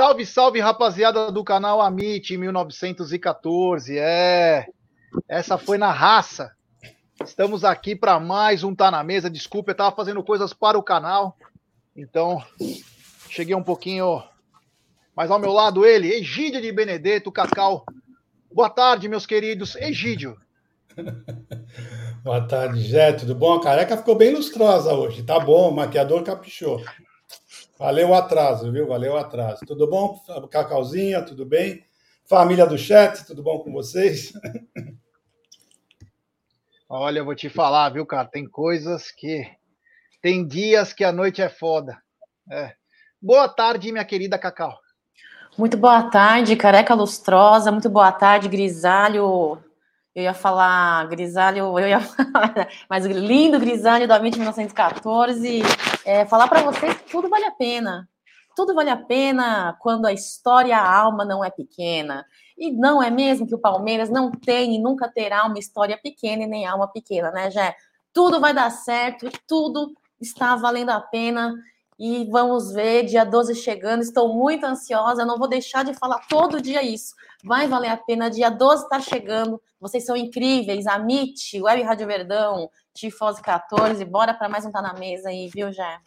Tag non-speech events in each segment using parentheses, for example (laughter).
Salve, salve, rapaziada do canal Amit 1914. É, essa foi na raça. Estamos aqui para mais um Tá na Mesa. Desculpa, eu estava fazendo coisas para o canal. Então, cheguei um pouquinho. Mas ao meu lado, ele, Egídio de Benedetto, Cacau. Boa tarde, meus queridos. Egídio. (laughs) Boa tarde, Jé. Tudo bom? A careca ficou bem lustrosa hoje. Tá bom, o maquiador caprichou. Valeu o atraso, viu? Valeu o atraso. Tudo bom, Cacauzinha? Tudo bem? Família do chat, tudo bom com vocês? (laughs) Olha, eu vou te falar, viu, cara? Tem coisas que. Tem dias que a noite é foda. É. Boa tarde, minha querida Cacau. Muito boa tarde, careca lustrosa. Muito boa tarde, grisalho eu ia falar grisalho, eu ia falar, (laughs) mas lindo grisalho da 20 1914. É, falar para vocês que tudo vale a pena. Tudo vale a pena quando a história, a alma não é pequena. E não é mesmo que o Palmeiras não tem e nunca terá uma história pequena e nem alma pequena, né, Jé? Tudo vai dar certo, tudo está valendo a pena. E vamos ver, dia 12 chegando, estou muito ansiosa, não vou deixar de falar todo dia isso. Vai valer a pena, dia 12 está chegando, vocês são incríveis, Amit, Web Rádio Verdão, Tifose 14, bora para mais um Tá na Mesa aí, viu, Jé?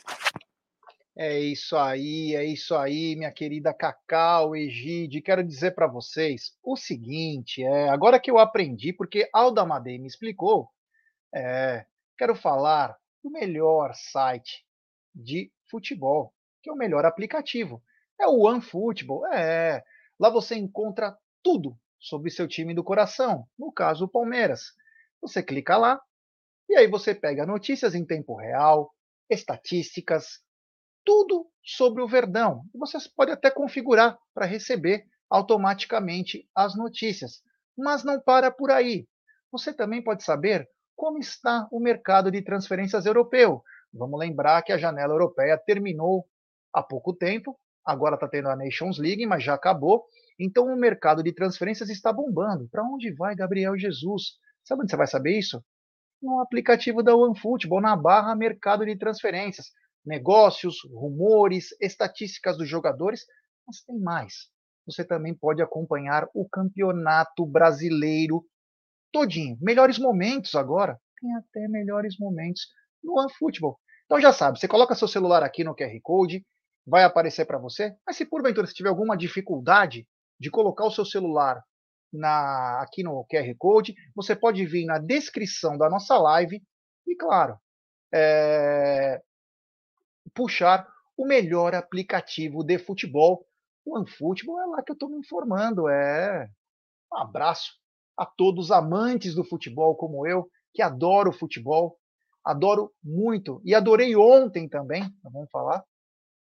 É isso aí, é isso aí, minha querida Cacau, Egide. Quero dizer para vocês o seguinte: é, agora que eu aprendi, porque Alda Madei me explicou, é, quero falar do melhor site de futebol, que é o melhor aplicativo. É o OneFootball. É, lá você encontra tudo sobre seu time do coração, no caso o Palmeiras. Você clica lá e aí você pega notícias em tempo real, estatísticas, tudo sobre o Verdão. Você pode até configurar para receber automaticamente as notícias. Mas não para por aí. Você também pode saber como está o mercado de transferências europeu. Vamos lembrar que a janela europeia terminou há pouco tempo, agora está tendo a Nations League, mas já acabou. Então o mercado de transferências está bombando. Para onde vai Gabriel Jesus? Sabe onde você vai saber isso? No aplicativo da OneFootball, na barra Mercado de Transferências. Negócios, rumores, estatísticas dos jogadores, mas tem mais. Você também pode acompanhar o campeonato brasileiro todinho. Melhores momentos agora. Tem até melhores momentos no OneFootball. Então já sabe, você coloca seu celular aqui no QR Code, vai aparecer para você. Mas se porventura você tiver alguma dificuldade de colocar o seu celular na, aqui no QR Code, você pode vir na descrição da nossa live e, claro, é, puxar o melhor aplicativo de futebol. O OneFootball é lá que eu estou me informando. É um abraço a todos os amantes do futebol como eu, que adoro futebol, adoro muito e adorei ontem também, vamos falar.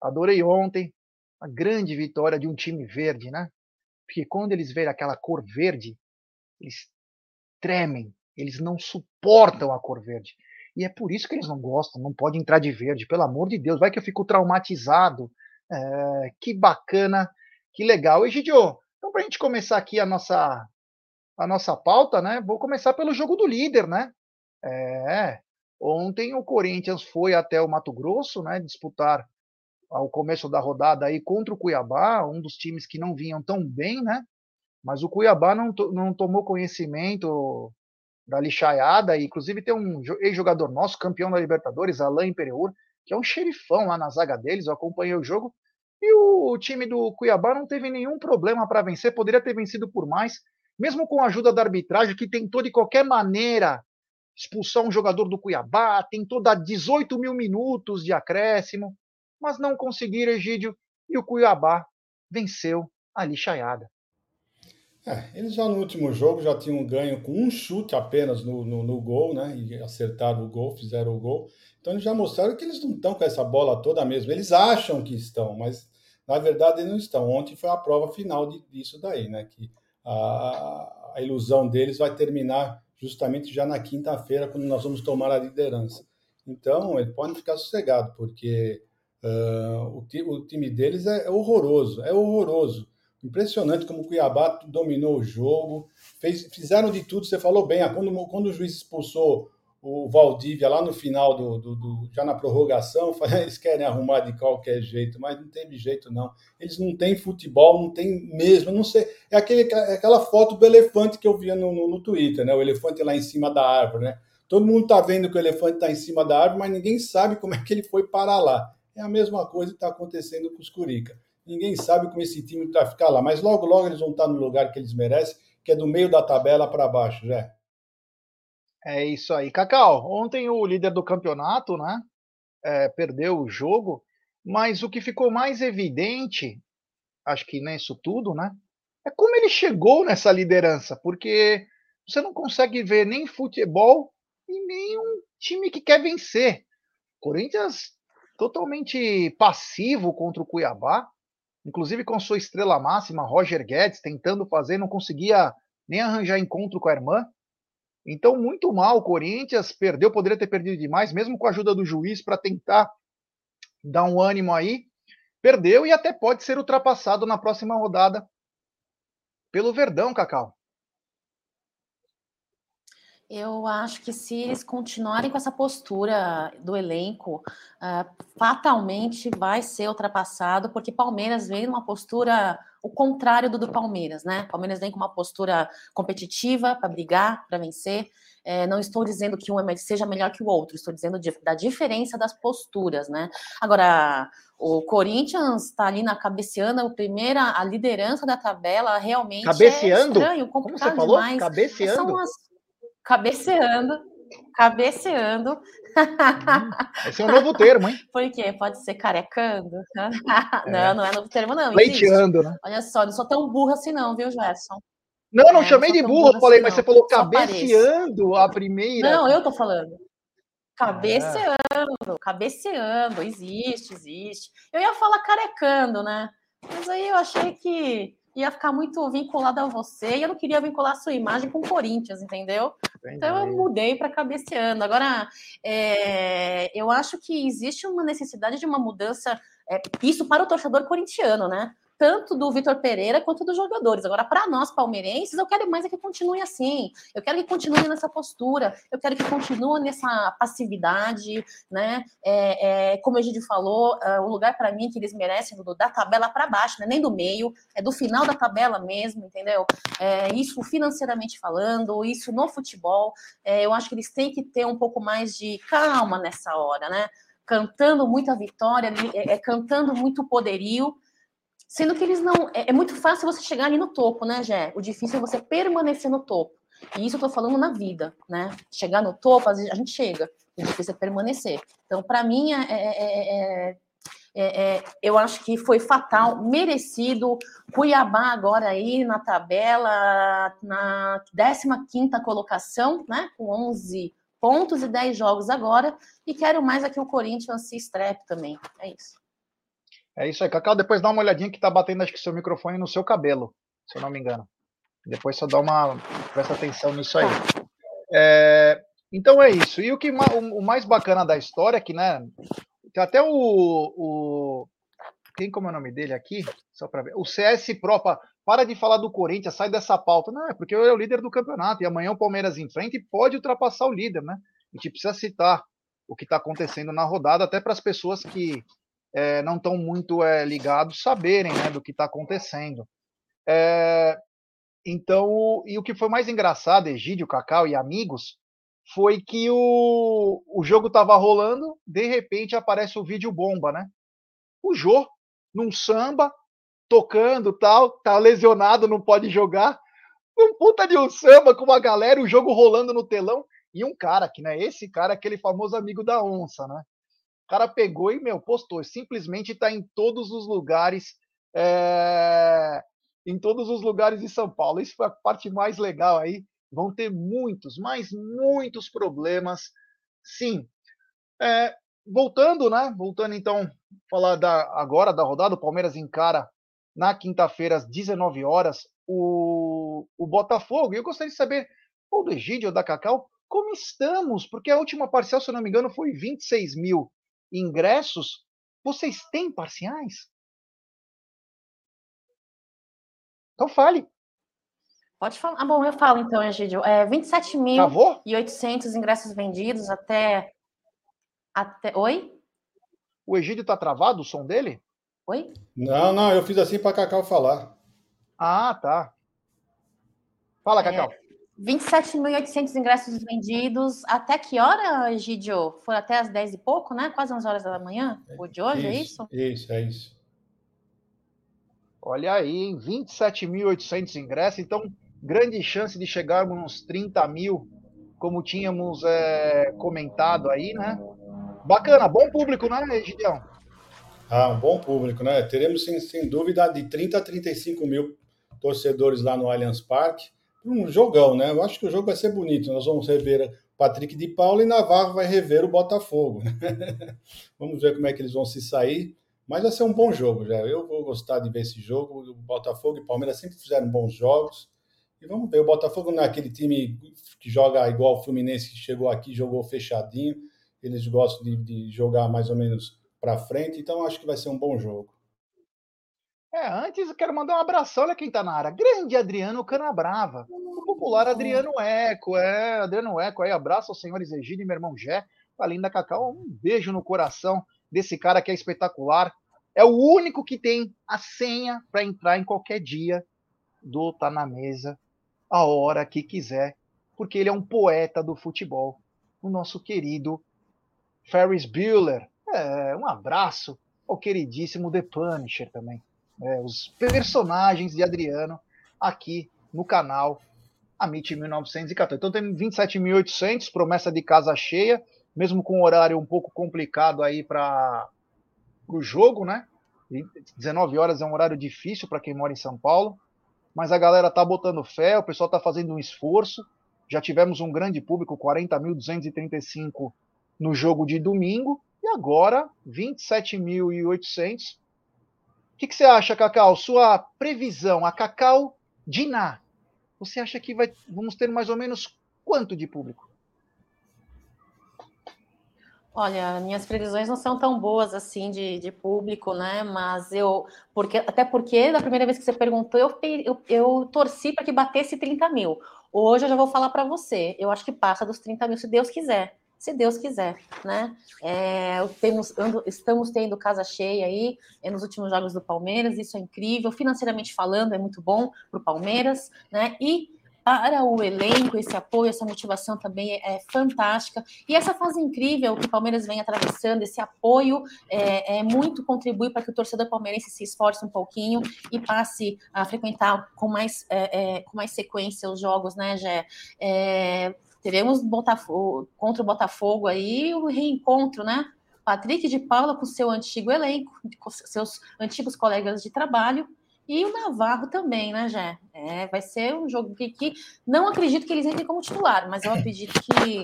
Adorei ontem a grande vitória de um time verde, né? Porque quando eles veem aquela cor verde, eles tremem, eles não suportam a cor verde. E é por isso que eles não gostam, não pode entrar de verde, pelo amor de Deus, vai que eu fico traumatizado. É, que bacana, que legal. Egidio, então para a gente começar aqui a nossa, a nossa pauta, né? Vou começar pelo jogo do líder, né? É, ontem o Corinthians foi até o Mato Grosso, né? Disputar ao começo da rodada aí contra o Cuiabá, um dos times que não vinham tão bem, né? Mas o Cuiabá não, não tomou conhecimento da lixaiada, e inclusive tem um ex-jogador nosso, campeão da Libertadores, Alain Pereur, que é um xerifão lá na zaga deles, eu acompanhei o jogo, e o time do Cuiabá não teve nenhum problema para vencer, poderia ter vencido por mais, mesmo com a ajuda da arbitragem, que tentou de qualquer maneira expulsar um jogador do Cuiabá, tentou dar 18 mil minutos de acréscimo, mas não conseguiram, Egídio, e o Cuiabá venceu a lixaiada. É, eles já no último jogo já tinham ganho com um chute apenas no, no, no, gol, né? E acertaram o gol, fizeram o gol. Então eles já mostraram que eles não estão com essa bola toda mesmo. Eles acham que estão, mas na verdade eles não estão. Ontem foi a prova final de, disso daí, né? Que a, a ilusão deles vai terminar justamente já na quinta-feira, quando nós vamos tomar a liderança. Então, eles podem ficar sossegados, porque uh, o, o, time deles é, é, horroroso, é horroroso. Impressionante como o Cuiabá dominou o jogo, fez, fizeram de tudo, você falou bem, quando, quando o juiz expulsou o Valdívia lá no final do, do, do, já na prorrogação, (laughs) eles querem arrumar de qualquer jeito, mas não teve jeito não. Eles não têm futebol, não tem mesmo, não sei. É, aquele, é aquela foto do elefante que eu via no, no, no, Twitter, né? O elefante lá em cima da árvore, né? Todo mundo tá vendo que o elefante está em cima da árvore, mas ninguém sabe como é que ele foi parar lá. É a mesma coisa que está acontecendo com os Curica. Ninguém sabe como esse time vai ficar lá, mas logo, logo eles vão estar no lugar que eles merecem, que é do meio da tabela para baixo, já. É isso aí. Cacau, ontem o líder do campeonato, né, é, perdeu o jogo, mas o que ficou mais evidente, acho que nisso tudo, né, é como ele chegou nessa liderança, porque você não consegue ver nem futebol e nem um time que quer vencer. Corinthians totalmente passivo contra o Cuiabá, inclusive com sua estrela máxima, Roger Guedes, tentando fazer, não conseguia nem arranjar encontro com a irmã. Então, muito mal o Corinthians, perdeu, poderia ter perdido demais, mesmo com a ajuda do juiz para tentar dar um ânimo aí. Perdeu e até pode ser ultrapassado na próxima rodada pelo Verdão, Cacau. Eu acho que se eles continuarem com essa postura do elenco, uh, fatalmente vai ser ultrapassado, porque Palmeiras vem numa postura o contrário do do Palmeiras, né? Palmeiras vem com uma postura competitiva para brigar, para vencer. É, não estou dizendo que um é seja melhor que o outro, estou dizendo de, da diferença das posturas, né? Agora, o Corinthians está ali na cabeceando, a primeira, a liderança da tabela realmente é cabeceando? é estranho, complicado Como você falou? demais. Cabeceando? São as cabeceando, cabeceando. Hum, esse é um (laughs) novo termo, hein? Por quê? Pode ser carecando? (laughs) É. Não, não é novo termo, não. Leiteando, né? Olha só, não sou tão burra assim, não, viu, Gerson? Não, não é, chamei de burro, falei, assim, mas você falou cabeceando a primeira. Não, eu tô falando. Cabeceando, é. cabeceando, existe, existe. Eu ia falar carecando, né? Mas aí eu achei que ia ficar muito vinculado a você e eu não queria vincular a sua imagem com o Corinthians, entendeu? Entendi. Então eu mudei para cabeceando. Agora, é, eu acho que existe uma necessidade de uma mudança, é, isso para o torcedor corintiano, né? Tanto do Vitor Pereira quanto dos jogadores. Agora, para nós palmeirenses, eu quero mais é que continue assim. Eu quero que continue nessa postura. Eu quero que continue nessa passividade, né? É, é, como a gente falou, é, o lugar para mim que eles merecem do, da tabela para baixo, né? nem do meio, é do final da tabela mesmo, entendeu? É, isso financeiramente falando, isso no futebol. É, eu acho que eles têm que ter um pouco mais de calma nessa hora, né? Cantando muita vitória, é, é cantando muito poderio, Sendo que eles não. É, é, muito fácil você chegar ali no topo, né, Gé? O difícil é você permanecer no topo. E isso eu tô falando na vida, né? Chegar no topo, a gente chega. O difícil é permanecer. Então, para mim, é, é, é, eu acho que foi fatal, merecido. Cuiabá agora aí na tabela, na 15 colocação, né? Com 11 pontos e 10 jogos agora. E quero mais aqui o Corinthians se estrepe também. É isso. É isso aí, Cacau. Depois dá uma olhadinha que tá batendo, acho que seu microfone no seu cabelo, se eu não me engano. Depois só dá uma. presta atenção nisso aí. É, então é isso. E o que o mais bacana da história é que, né? Tem até o. o quem como é o nome dele aqui? Só para ver. O CS Pro, para de falar do Corinthians, sai dessa pauta. Não, é porque é o líder do campeonato. E amanhã o Palmeiras enfrenta e pode ultrapassar o líder, né? A gente precisa citar o que está acontecendo na rodada, até para as pessoas que é, não estão muito é, ligados saberem né, do que está acontecendo. É, Então, e o que foi mais engraçado, Egídio, Cacau e amigos, foi que o, o jogo estava rolando, de repente aparece o vídeo bomba, né? O Jô, num samba, tocando tal, tá lesionado, não pode jogar. Um puta de um samba com uma galera, o jogo rolando no telão. E um cara que, né? Esse cara, aquele famoso amigo da onça, né? Cara pegou e, meu, postou. Simplesmente tá em todos os lugares. É... Em todos os lugares de São Paulo. Isso foi a parte mais legal aí. Vão ter muitos, mas muitos problemas. Sim. É... Voltando, né? Voltando então, falar da, agora da rodada, o Palmeiras encara na quinta-feira, às 19 horas, o, o Botafogo. E eu gostaria de saber, ou do Egídio ou da Cacau, como estamos? Porque a última parcial, se eu não me engano, foi 26 mil ingressos. Vocês têm parciais? Então fale. Pode falar. Ah, bom, eu falo então, Egídio. É 27.800 ingressos vendidos até, até. Oi? O Egídio está travado, o som dele? Oi? Não, não, eu fiz assim para Cacau falar. Ah, tá. Fala, Cacau. É, 27.800 ingressos vendidos. Até que hora, Egidio? Foi até as 10 e pouco, né? Quase 11 horas da manhã? O de hoje, é isso, é isso? Isso, é isso. Olha aí, hein? 27.800 ingressos. Então, grande chance de chegarmos uns 30 mil, como tínhamos é, comentado aí, né? Bacana, bom público, né, Egidião? Ah, um bom público, né? Teremos, sem, sem dúvida, de 30 a 35 mil torcedores lá no Allianz Parque. Um jogão, né? Eu acho que o jogo vai ser bonito. Nós vamos rever Patrick de Paula e Navarro vai rever o Botafogo. Né? (laughs) vamos ver como é que eles vão se sair. Mas vai ser um bom jogo, já. Eu vou gostar de ver esse jogo. O Botafogo e Palmeiras sempre fizeram bons jogos. E vamos ver. O Botafogo não é aquele time que joga igual o Fluminense, que chegou aqui jogou fechadinho. Eles gostam de, de jogar mais ou menos para frente, então acho que vai ser um bom jogo. É, antes eu quero mandar um abração, olha quem está na área. Grande Adriano Canabrava. O popular Adriano Eco, é, Adriano Eco aí, abraço aos senhores Egídio e meu irmão Jé, a linda Cacau, um beijo no coração desse cara que é espetacular. É o único que tem a senha para entrar em qualquer dia do Tá na Mesa, a hora que quiser, porque ele é um poeta do futebol, o nosso querido Ferris Bueller. É, um abraço ao queridíssimo The Punisher também. É, os personagens de Adriano aqui no canal Amit 1914. Então tem 27.800, promessa de casa cheia, mesmo com um horário um pouco complicado aí para o jogo, né? 19 horas é um horário difícil para quem mora em São Paulo, mas a galera tá botando fé, o pessoal tá fazendo um esforço. Já tivemos um grande público, 40.235 no jogo de domingo, e agora, 27.800. Que, que você acha, Cacau? Sua previsão, a Cacau Diná. Você acha que vai, vamos ter mais ou menos quanto de público? Olha, minhas previsões não são tão boas assim de, de público, né? Mas eu, porque até porque da primeira vez que você perguntou, eu, eu, eu torci para que batesse 30 mil. Hoje eu já vou falar para você. Eu acho que passa dos 30 mil, se Deus quiser se Deus quiser, né? É, temos, estamos tendo casa cheia aí é, nos últimos jogos do Palmeiras, isso é incrível, financeiramente falando, é muito bom para o Palmeiras, né? E para o elenco, esse apoio, essa motivação também é, é, fantástica. E essa fase incrível que o Palmeiras vem atravessando, esse apoio é, é muito contribui para que o torcedor palmeirense se esforce um pouquinho e passe a frequentar com mais, é, é, com mais sequência os jogos, né, Gé? Teremos Botafogo, contra o Botafogo aí o reencontro, né? Patrick de Paula com seu antigo elenco, com seus antigos colegas de trabalho, e o Navarro também, né, Jé? É, vai ser um jogo que, que, não acredito que eles entrem como titular, mas eu acredito que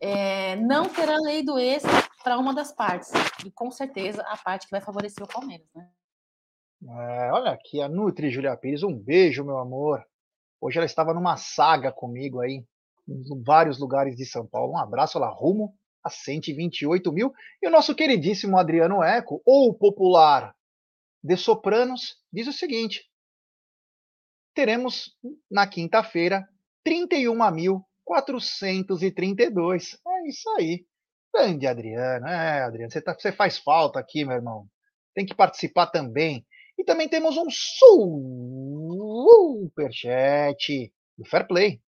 é, não terá lei do ex para uma das partes, e com certeza a parte que vai favorecer o Palmeiras, né? É, olha aqui, a Nutri Julia Pires, um beijo, meu amor. Hoje ela estava numa saga comigo aí, em vários lugares de São Paulo. Um abraço lá, rumo a 128 mil. E o nosso queridíssimo Adriano Eco, ou popular de Sopranos, diz o seguinte: teremos na quinta-feira 31.432. É isso aí. Grande Adriano. É, Adriano, você, tá, você faz falta aqui, meu irmão. Tem que participar também. E também temos um superchat do Fair Play.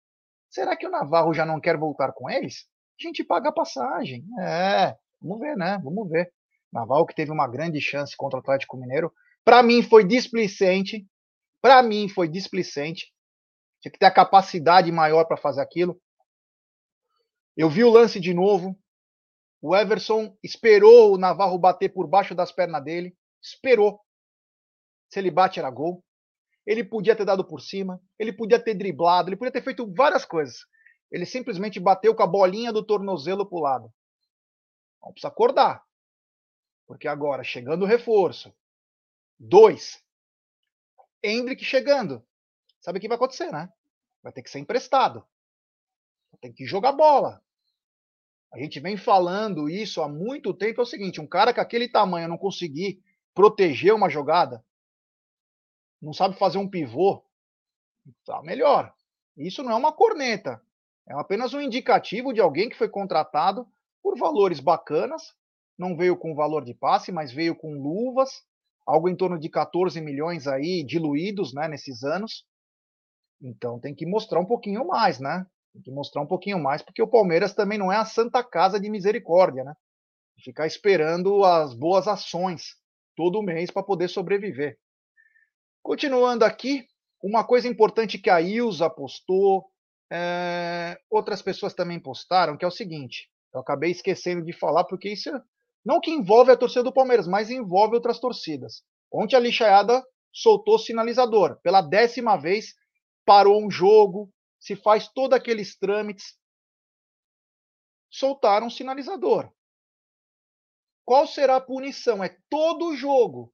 Será que o Navarro já não quer voltar com eles? A gente paga a passagem. É, vamos ver, né? Vamos ver. Navarro que teve uma grande chance contra o Atlético Mineiro. Para mim foi displicente. Para mim foi displicente. Tinha que ter a capacidade maior para fazer aquilo. Eu vi o lance de novo. O Everson esperou o Navarro bater por baixo das pernas dele. Esperou. Se ele bate, era gol. Ele podia ter dado por cima. Ele podia ter driblado. Ele podia ter feito várias coisas. Ele simplesmente bateu com a bolinha do tornozelo para o lado. Não precisa acordar. Porque agora, chegando o reforço. Dois. Hendrick chegando. Sabe o que vai acontecer, né? Vai ter que ser emprestado. Tem que jogar bola. A gente vem falando isso há muito tempo. É o seguinte: um cara com aquele tamanho não conseguir proteger uma jogada, não sabe fazer um pivô, tá melhor. Isso não é uma corneta. É apenas um indicativo de alguém que foi contratado por valores bacanas não veio com valor de passe, mas veio com luvas, algo em torno de 14 milhões aí diluídos, né, nesses anos. Então tem que mostrar um pouquinho mais, né? Tem que mostrar um pouquinho mais, porque o Palmeiras também não é a santa casa de misericórdia, né? Ficar esperando as boas ações todo mês para poder sobreviver. Continuando aqui, uma coisa importante que a Ilza postou, é... outras pessoas também postaram, que é o seguinte: eu acabei esquecendo de falar, porque isso é não que envolve a torcida do Palmeiras, mas envolve outras torcidas. Ontem a lixaiada soltou sinalizador. Pela décima vez, parou um jogo, se faz todos aqueles trâmites. Soltaram um sinalizador. Qual será a punição? É todo o jogo.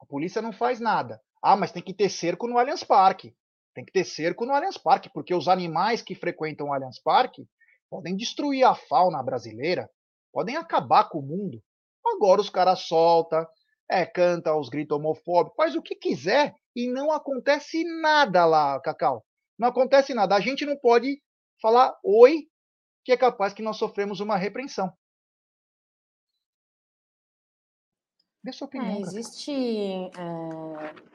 A polícia não faz nada. Ah, mas tem que ter cerco no Allianz Parque. Tem que ter cerco no Allianz Parque, porque os animais que frequentam o Allianz Parque podem destruir a fauna brasileira, podem acabar com o mundo. Agora os caras soltam, é, canta os gritos homofóbicos, faz o que quiser e não acontece nada lá, Cacau. Não acontece nada. A gente não pode falar oi, que é capaz que nós sofremos uma repreensão. Dê sua opinião. É, existe. É,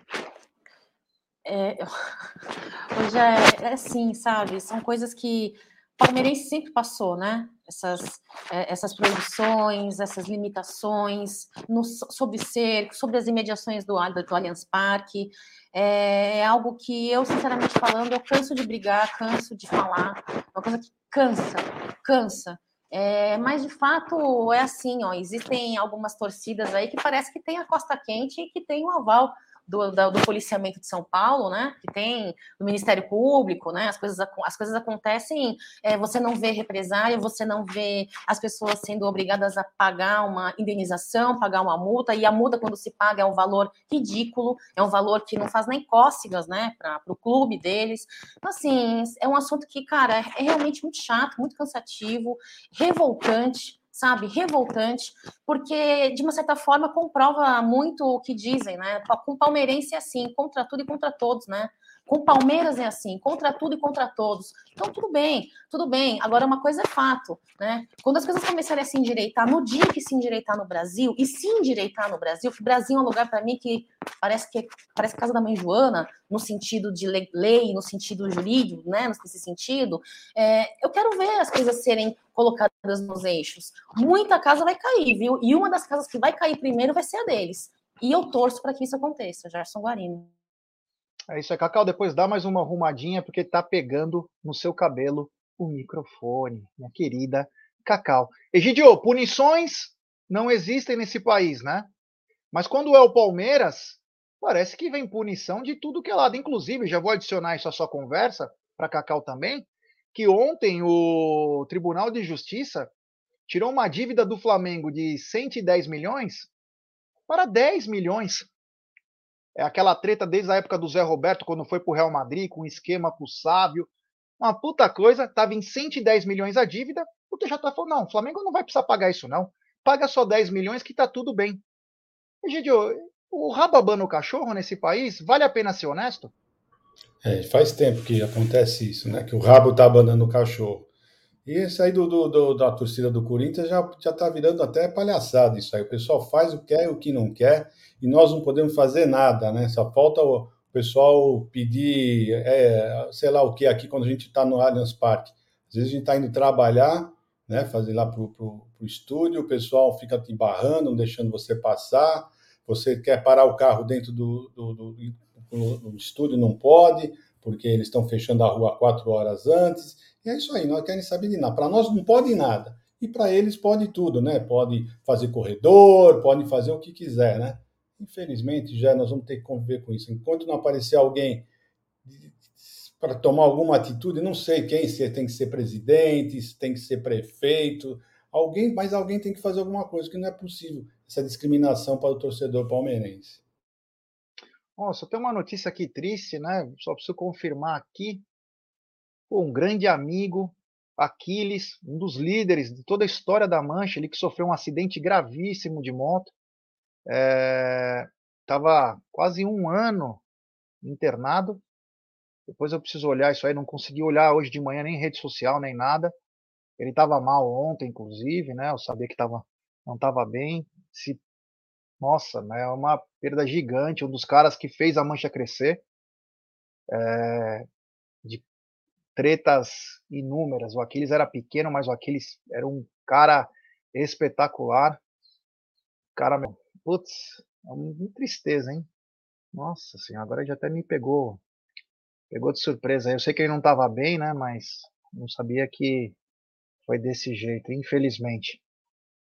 é, (laughs) hoje é, é assim, sabe? São coisas que palmeirense sempre passou, né? Essas, é, essas proibições, essas limitações no, sobre cerco, sobre as imediações do, do Allianz Parque. É, é, algo que eu, sinceramente falando, eu canso de brigar, canso de falar. Uma coisa que cansa, cansa. É, mas de fato é assim, ó, existem algumas torcidas aí que parece que tem a costa quente e que tem o aval do, do, do, policiamento de São Paulo, né? Que tem do Ministério Público, né? As coisas, as coisas acontecem, é, você não vê represália, você não vê as pessoas sendo obrigadas a pagar uma indenização, pagar uma multa, e a multa, quando se paga, é um valor ridículo, é um valor que não faz nem cócegas, né? Para o clube deles. Então, assim, é um assunto que, cara, é realmente muito chato, muito cansativo, revoltante sabe, revoltante, porque de uma certa forma comprova muito o que dizem, né? Com palmeirense é assim, contra tudo e contra todos, né? Com Palmeiras é assim, contra tudo e contra todos. Então, tudo bem, tudo bem. Agora, uma coisa é fato, né? Quando as coisas começarem a se endireitar, no dia que se endireitar no Brasil, e se endireitar no Brasil, o Brasil é um lugar para mim que parece que parece casa da mãe Joana, no sentido de lei, no sentido jurídico, né? Nesse sentido, é, eu quero ver as coisas serem colocadas nos eixos. Muita casa vai cair, viu? E uma das casas que vai cair primeiro vai ser a deles. E eu torço para que isso aconteça, Gerson Guarino. É isso aí, Cacau. Depois dá mais uma arrumadinha, porque tá pegando no seu cabelo o microfone, minha querida Cacau. Egidio, punições não existem nesse país, né? Mas quando é o Palmeiras, parece que vem punição de tudo que é lado. Inclusive, já vou adicionar isso à sua conversa, para Cacau também, que ontem o Tribunal de Justiça tirou uma dívida do Flamengo de 110 milhões para 10 milhões. É aquela treta desde a época do Zé Roberto, quando foi para o Real Madrid, com um esquema com o Sávio. Uma puta coisa, estava em 110 milhões a dívida. O TJ falou: não, o Flamengo não vai precisar pagar isso, não. Paga só 10 milhões que tá tudo bem. E, gente, o rabo abana o cachorro nesse país, vale a pena ser honesto? É, faz tempo que acontece isso, né? Que o rabo tá abanando o cachorro. E isso aí do, do, do, da torcida do Corinthians já, já tá virando até palhaçada isso aí. O pessoal faz o que quer e o que não quer, e nós não podemos fazer nada, né? Só falta o pessoal pedir, é, sei lá o que aqui quando a gente está no Allianz Parque. Às vezes a gente está indo trabalhar, né, fazer lá para o estúdio, o pessoal fica te barrando, não deixando você passar. Você quer parar o carro dentro do, do, do, do estúdio, não pode, porque eles estão fechando a rua quatro horas antes. E é isso aí, nós querem saber de nada. Para nós não pode nada. E para eles pode tudo, né? Pode fazer corredor, pode fazer o que quiser, né? Infelizmente, já nós vamos ter que conviver com isso. Enquanto não aparecer alguém para tomar alguma atitude, não sei quem, se tem que ser presidente, se tem que ser prefeito, alguém, mas alguém tem que fazer alguma coisa, que não é possível essa discriminação para o torcedor palmeirense. Nossa, tem uma notícia aqui triste, né? Só preciso confirmar aqui. Um grande amigo, Aquiles, um dos líderes de toda a história da Mancha, ele que sofreu um acidente gravíssimo de moto. Estava é, quase um ano internado. Depois eu preciso olhar isso aí, não consegui olhar hoje de manhã nem rede social, nem nada. Ele estava mal ontem, inclusive, né? Eu sabia que tava, não estava bem. Se, nossa, né? É uma perda gigante. Um dos caras que fez a mancha crescer. É, de tretas inúmeras. O Aquiles era pequeno, mas o Aquiles era um cara espetacular. Cara, meu, putz, é uma tristeza, hein? Nossa senhora, agora já até me pegou. Pegou de surpresa. Eu sei que ele não estava bem, né? Mas não sabia que foi desse jeito, infelizmente.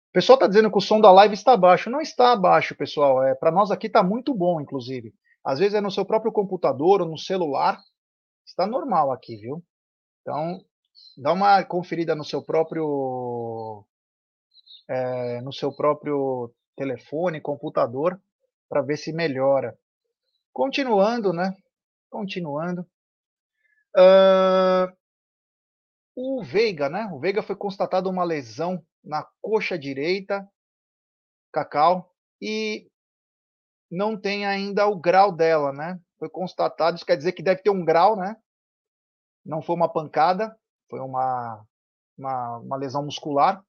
O pessoal está dizendo que o som da live está baixo. Não está baixo, pessoal. É, Para nós aqui está muito bom, inclusive. Às vezes é no seu próprio computador ou no celular. Está normal aqui, viu? Então, dá uma conferida no seu próprio é, no seu próprio telefone, computador, para ver se melhora. Continuando, né? Continuando. Uh, o Veiga, né? O Veiga foi constatado uma lesão na coxa direita, Cacau, e não tem ainda o grau dela, né? Foi constatado, isso quer dizer que deve ter um grau, né? Não foi uma pancada, foi uma, uma, uma lesão muscular,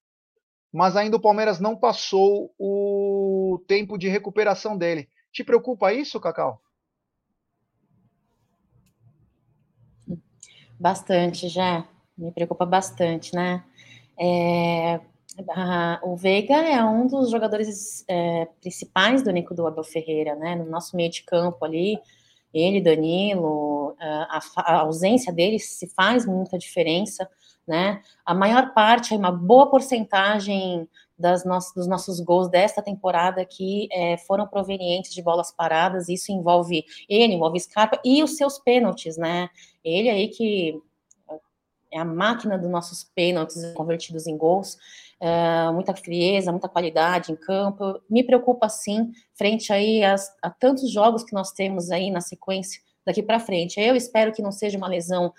mas ainda o Palmeiras não passou o tempo de recuperação dele. Te preocupa isso, Cacau? Bastante, já me preocupa bastante, né? É, a, o Veiga é um dos jogadores é, principais do Nico do Abel Ferreira, né? No nosso meio de campo ali, ele, Danilo, a, a ausência dele se faz muita diferença, né? A maior parte, uma boa porcentagem das nossas, dos nossos gols desta temporada aqui é, foram provenientes de bolas paradas, isso envolve ele, envolve Scarpa e os seus pênaltis, né? Ele aí que é a máquina dos nossos pênaltis convertidos em gols, uh, muita frieza, muita qualidade em campo. Me preocupa sim, frente aí a, tantos jogos que nós temos aí na sequência daqui para frente. Eu espero que não seja uma lesão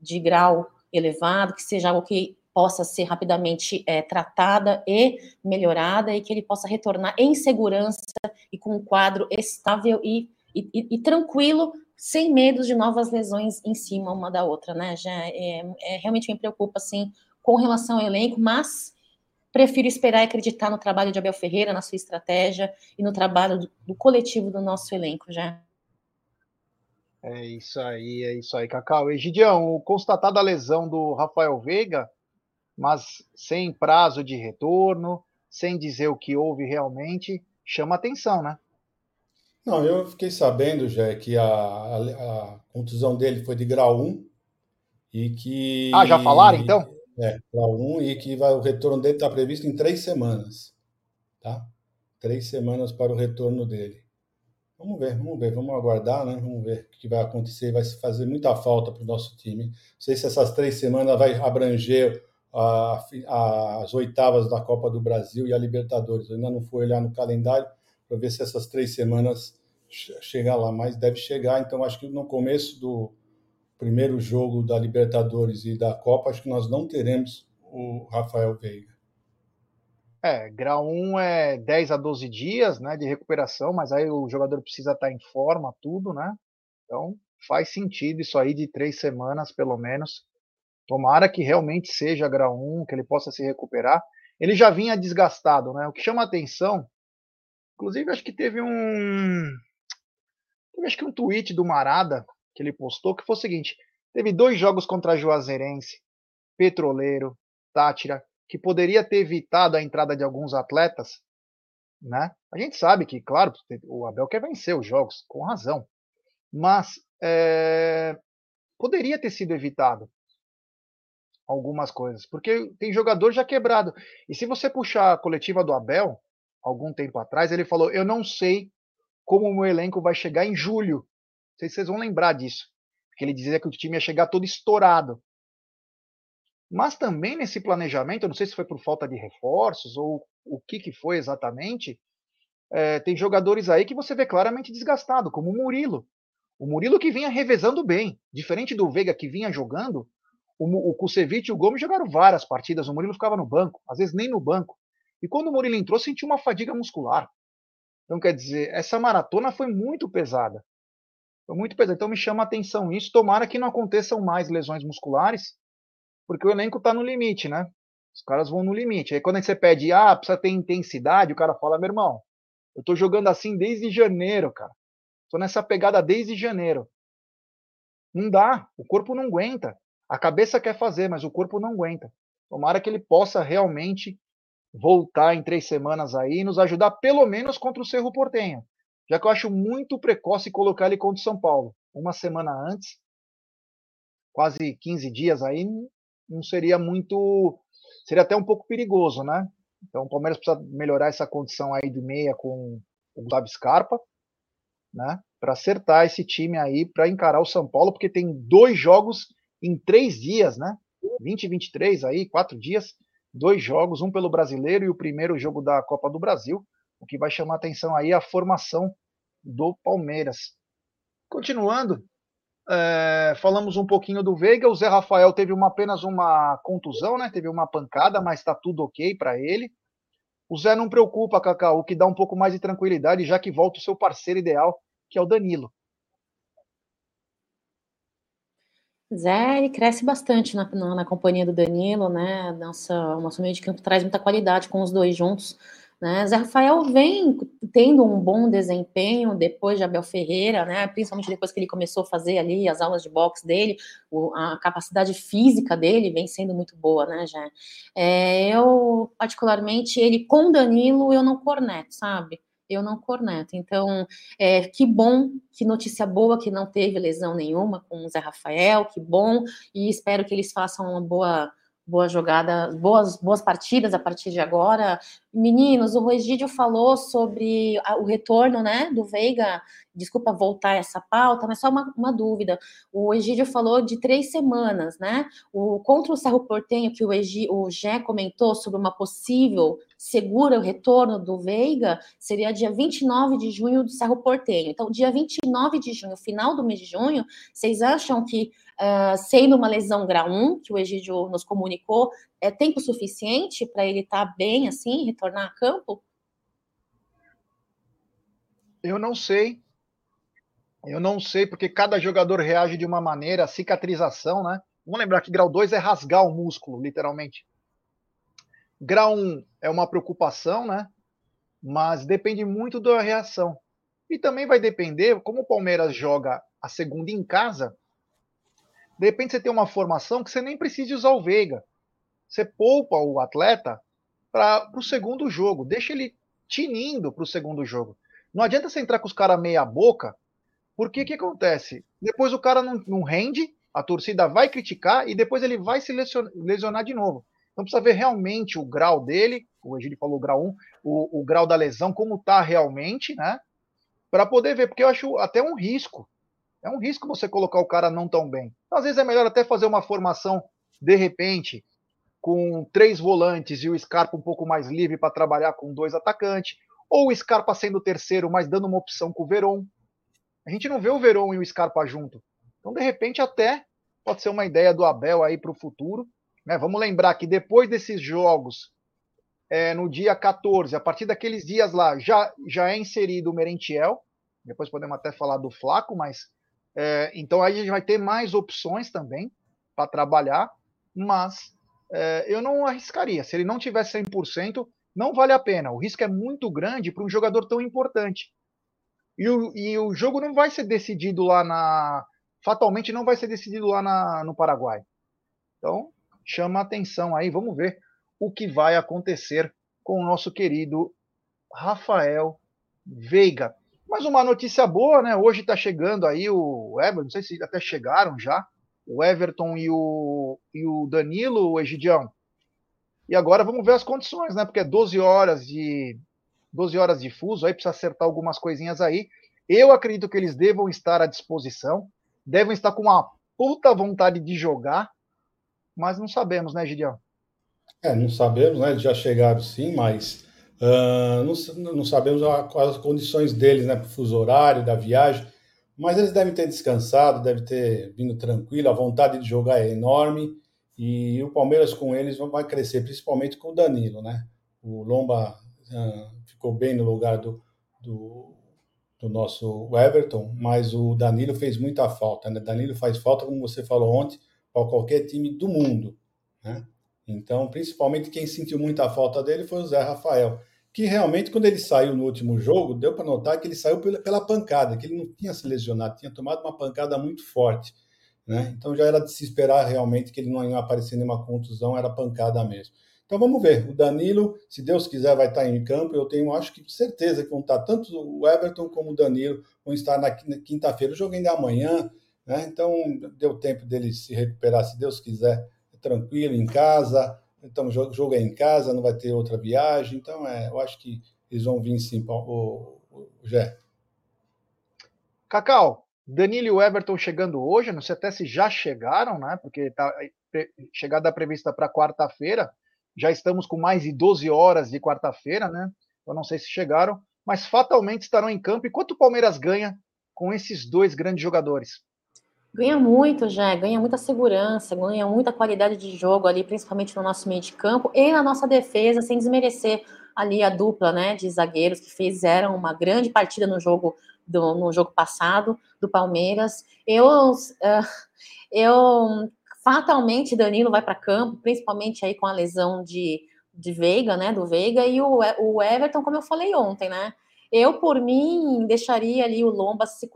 de grau elevado, que seja algo que possa ser rapidamente é, tratada e melhorada e que ele possa retornar em segurança e com um quadro estável e, e, e tranquilo sem medo de novas lesões em cima uma da outra, né? Já é, é, realmente me preocupa assim com relação ao elenco, mas prefiro esperar e acreditar no trabalho de Abel Ferreira, na sua estratégia e no trabalho do, do coletivo do nosso elenco, já. É isso aí, é isso aí, Cacau. Egidião, constatada a lesão do Rafael Veiga, mas sem prazo de retorno, sem dizer o que houve realmente, chama atenção, né? Não, eu fiquei sabendo já que a, a, a, contusão dele foi de grau 1 e que. Ah, já falaram então? É, grau 1 e que vai, o retorno dele está previsto em três semanas. Tá? Três semanas para o retorno dele. Vamos ver, vamos ver, vamos aguardar, né? Vamos ver o que vai acontecer. Vai fazer muita falta para o nosso time. Não sei se essas três semanas vai abranger a, a, as oitavas da Copa do Brasil e a Libertadores. Eu ainda não fui olhar no calendário para ver se essas três semanas chegar lá, mas deve chegar. Então, acho que no começo do primeiro jogo da Libertadores e da Copa, acho que nós não teremos o Rafael Veiga. É, grau 1 é 10 a 12 dias né, de recuperação, mas aí o jogador precisa estar em forma, tudo, né? Então faz sentido isso aí de três semanas, pelo menos. Tomara que realmente seja grau 1, que ele possa se recuperar. Ele já vinha desgastado, né? O que chama atenção Inclusive, acho que teve um. Eu acho que um tweet do Marada que ele postou que foi o seguinte: teve dois jogos contra Juazeirense, Petroleiro, Tátira, que poderia ter evitado a entrada de alguns atletas, né? A gente sabe que, claro, o Abel quer vencer os jogos, com razão, mas é, poderia ter sido evitado algumas coisas, porque tem jogador já quebrado. E se você puxar a coletiva do Abel, algum tempo atrás, ele falou: Eu não sei como o meu elenco vai chegar em julho. Sei se vocês vão lembrar disso. Porque ele dizia que o time ia chegar todo estourado. Mas também nesse planejamento, eu não sei se foi por falta de reforços ou o que, que foi exatamente, é, tem jogadores aí que você vê claramente desgastado, como o Murilo. O Murilo que vinha revezando bem, diferente do Veiga que vinha jogando, o, o Kusevich e o Gomes jogaram várias partidas, o Murilo ficava no banco, às vezes nem no banco. E quando o Murilo entrou, sentiu uma fadiga muscular. Então, quer dizer, essa maratona foi muito pesada. Foi muito pesada. Então, me chama a atenção isso. Tomara que não aconteçam mais lesões musculares, porque o elenco está no limite, né? Os caras vão no limite. Aí, quando você pede, ah, precisa ter intensidade, o cara fala, meu irmão, eu tô jogando assim desde janeiro, cara. Tô nessa pegada desde janeiro. Não dá, o corpo não aguenta. A cabeça quer fazer, mas o corpo não aguenta. Tomara que ele possa realmente voltar em três semanas aí e nos ajudar, pelo menos contra o Cerro Portenho. Já que eu acho muito precoce colocar ele contra o São Paulo. Uma semana antes, quase 15 dias aí, não seria muito. Seria até um pouco perigoso, né? Então o Palmeiras precisa melhorar essa condição aí de meia com o Gustavo Scarpa, né? Para acertar esse time aí, para encarar o São Paulo, porque tem dois jogos em três dias, né? 20 e 23 aí, quatro dias, dois jogos, um pelo brasileiro e o primeiro jogo da Copa do Brasil. O que vai chamar atenção aí é a formação do Palmeiras. Continuando, é, falamos um pouquinho do Veiga. O Zé Rafael teve uma, apenas uma contusão, né? Teve uma pancada, mas está tudo ok para ele. O Zé não preocupa, Cacau, o que dá um pouco mais de tranquilidade, já que volta o seu parceiro ideal, que é o Danilo. Zé, ele cresce bastante na, na, na, companhia do Danilo, né? Nossa, o nosso meio de campo traz muita qualidade com os dois juntos. Né? Zé Rafael vem tendo um bom desempenho depois de Abel Ferreira, né? principalmente depois que ele começou a fazer ali as aulas de boxe dele, o, a capacidade física dele vem sendo muito boa, né, já. É, eu, particularmente, ele com Danilo, eu não corneto, sabe? eu não corneto. Então, é, que bom, que notícia boa que não teve lesão nenhuma com o Zé Rafael, que bom, e espero que eles façam uma boa boa jogada, boas, boas partidas a partir de agora. Meninos, o Regídio falou sobre o retorno né, do Veiga. Desculpa voltar essa pauta, mas só uma, uma dúvida. O Egídio falou de três semanas, né? O, contra o Cerro Portenho, que o, Egi, o Gé comentou sobre uma possível segura retorno do Veiga, seria dia 29 de junho do Cerro Portenho. Então, dia 29 de junho, final do mês de junho, vocês acham que uh, sendo uma lesão grau 1, que o Egídio nos comunicou, é tempo suficiente para ele estar tá bem assim, retornar a campo? Eu não sei. Eu não sei, porque cada jogador reage de uma maneira, cicatrização, né? Vamos lembrar que grau 2 é rasgar o músculo, literalmente. Grau 1 um é uma preocupação, né? Mas depende muito da reação. E também vai depender, como o Palmeiras joga a segunda em casa, de repente você tem uma formação que você nem precisa usar o Veiga. Você poupa o atleta para o segundo jogo. Deixa ele tinindo para o segundo jogo. Não adianta você entrar com os caras meia boca, porque o que acontece? Depois o cara não, não, rende, a torcida vai criticar e depois ele vai se lesionar, de novo. Então precisa ver realmente o grau dele, o Egílio falou o grau 1, o, o grau da lesão, como está realmente, né? Para poder ver, porque eu acho até um risco. É um risco você colocar o cara não tão bem. Então, às vezes é melhor até fazer uma formação, de repente, com três volantes e o Scarpa um pouco mais livre para trabalhar com dois atacantes, ou o Scarpa sendo terceiro, mas dando uma opção com o Veron. A gente não vê o Veron e o Scarpa junto. Então, de repente, até pode ser uma ideia do Abel aí para o futuro. Né? Vamos lembrar que depois desses jogos, é, no dia 14, a partir daqueles dias lá, já, já é inserido o Merentiel. Depois podemos até falar do Flaco, mas é, então aí a gente vai ter mais opções também para trabalhar, mas é, eu não arriscaria. Se ele não tiver 100%, não vale a pena. O risco é muito grande para um jogador tão importante. E o, e o jogo não vai ser decidido lá na. Fatalmente não vai ser decidido lá na, no Paraguai. Então, chama a atenção aí, vamos ver o que vai acontecer com o nosso querido Rafael Veiga. Mas uma notícia boa, né? Hoje está chegando aí o Everton, não sei se até chegaram já, o Everton e o, e o Danilo, o Egidião. E agora vamos ver as condições, né? Porque é 12 horas de 12 horas de fuso, aí precisa acertar algumas coisinhas aí. Eu acredito que eles devam estar à disposição, devem estar com uma puta vontade de jogar, mas não sabemos, né, Gideão? É, não sabemos, né? Eles já chegaram sim, mas uh, não, não, sabemos quais as condições deles, né? Para o fuso horário, da viagem. Mas eles devem ter descansado, devem ter vindo tranquilo, a vontade de jogar é enorme. E o Palmeiras com eles vai crescer, principalmente com o Danilo, né? O Lomba uh, ficou bem no lugar do, do, do, nosso Everton, mas o Danilo fez muita falta, né? Danilo faz falta, como você falou ontem, para qualquer time do mundo, né? Então, principalmente quem sentiu muita falta dele foi o Zé Rafael, que realmente, quando ele saiu no último jogo, deu para notar que ele saiu pela, pancada, que ele não tinha se lesionado, tinha tomado uma pancada muito forte. Né? Então já era de se esperar realmente que ele não ia aparecer nenhuma contusão, era pancada mesmo. Então vamos ver. O Danilo, se Deus quiser, vai estar em campo. Eu tenho, acho que certeza que vão estar tanto o Everton como o Danilo vão estar na quinta-feira. O jogo ainda é amanhã, né? Então deu tempo dele se recuperar, se Deus quiser, tranquilo em casa. Então o jogo é em casa, não vai ter outra viagem. Então é, eu acho que eles vão vir sim, o, o, o Gé. Cacau, Danilo e o Everton chegando hoje, não sei até se já chegaram, né? Porque tá chegada prevista para quarta-feira. Já estamos com mais de 12 horas de quarta-feira, né? Eu não sei se chegaram, mas fatalmente estarão em campo. E quanto o Palmeiras ganha com esses dois grandes jogadores? Ganha muito, já, ganha muita segurança, ganha muita qualidade de jogo ali, principalmente no nosso meio de campo e na nossa defesa, sem desmerecer ali a dupla, né, de zagueiros que fizeram uma grande partida no jogo do, no jogo passado do Palmeiras. Eu, uh, eu fatalmente Danilo vai para campo, principalmente aí com a lesão de, de Veiga, né, do Veiga e o, o Everton, como eu falei ontem, né, eu, por mim, deixaria ali o Lomba, se,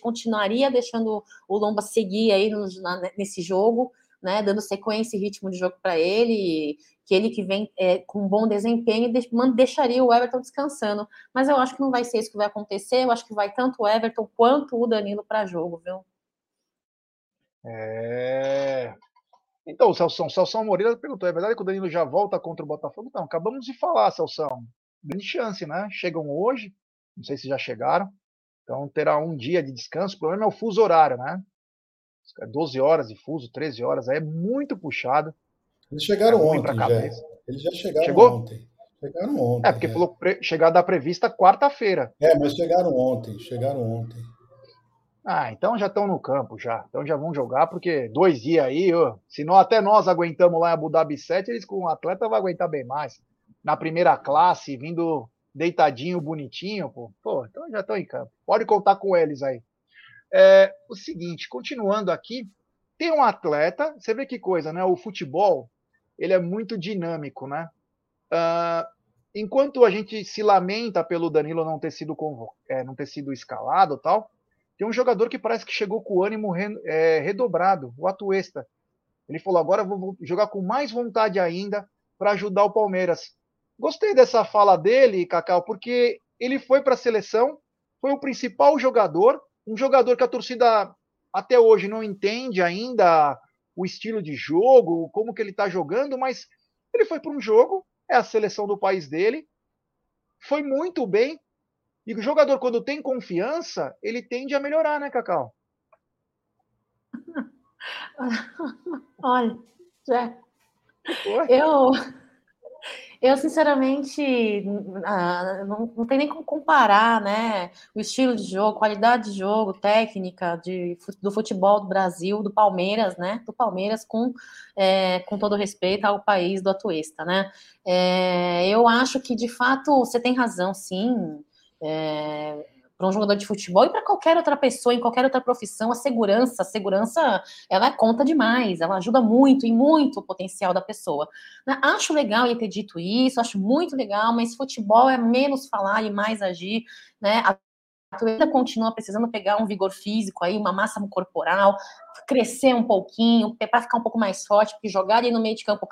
continuaria deixando o Lomba seguir aí no, na, nesse jogo, né, dando sequência e ritmo de jogo para ele, que ele que vem é, com um bom desempenho, deixaria o Everton descansando. Mas eu acho que não vai ser isso que vai acontecer, eu acho que vai tanto o Everton quanto o Danilo para jogo, viu? É. Então, Celso, Celso Moreira perguntou: é verdade que o Danilo já volta contra o Botafogo? Não, acabamos de falar, Celso. Grande chance, né? Chegam hoje, não sei se já chegaram. Então terá um dia de descanso. O problema é o fuso horário, né? 12 horas de fuso, 13 horas, aí é muito puxado. Eles chegaram é ontem, já. Eles já chegaram Chegou? ontem. Chegaram ontem. É, porque é. falou pre... chegada prevista quarta-feira. É, mas chegaram ontem, chegaram ontem. Ah, então já estão no campo já. Então já vão jogar, porque dois dias aí, ó, se não até nós aguentamos lá em Abu Dhabi 7, eles com o atleta vão aguentar bem mais. Na primeira classe, vindo deitadinho, bonitinho, pô. Pô, então já estão em campo. Pode contar com eles aí. É, o seguinte, continuando aqui, tem um atleta, você vê que coisa, né? O futebol, ele é muito dinâmico, né? Uh, enquanto a gente se lamenta pelo Danilo não ter sido é, não ter sido escalado, tal, tem um jogador que parece que chegou com o ânimo re, é, redobrado, o Atuesta. Ele falou: agora vou jogar com mais vontade ainda para ajudar o Palmeiras. Gostei dessa fala dele, Cacau, porque ele foi para a seleção, foi o principal jogador, um jogador que a torcida até hoje não entende ainda o estilo de jogo, como que ele está jogando, mas ele foi para um jogo, é a seleção do país dele, foi muito bem. E o jogador, quando tem confiança, ele tende a melhorar, né, Cacau? (laughs) Olha, Zé, eu, eu, sinceramente, ah, não, não tem nem como comparar, né? O estilo de jogo, qualidade de jogo, técnica de, do futebol do Brasil, do Palmeiras, né? Do Palmeiras, com, é, com todo respeito ao país do Atuesta, né? É, eu acho que, de fato, você tem razão, sim. É, para um jogador de futebol e para qualquer outra pessoa, em qualquer outra profissão, a segurança, a segurança, ela conta demais, ela ajuda muito e muito o potencial da pessoa. Né? Acho legal ele ter dito isso, acho muito legal, mas futebol é menos falar e mais agir, né? ainda continua precisando pegar um vigor físico aí, uma massa corporal, crescer um pouquinho, para ficar um pouco mais forte, porque jogar ali no meio de campo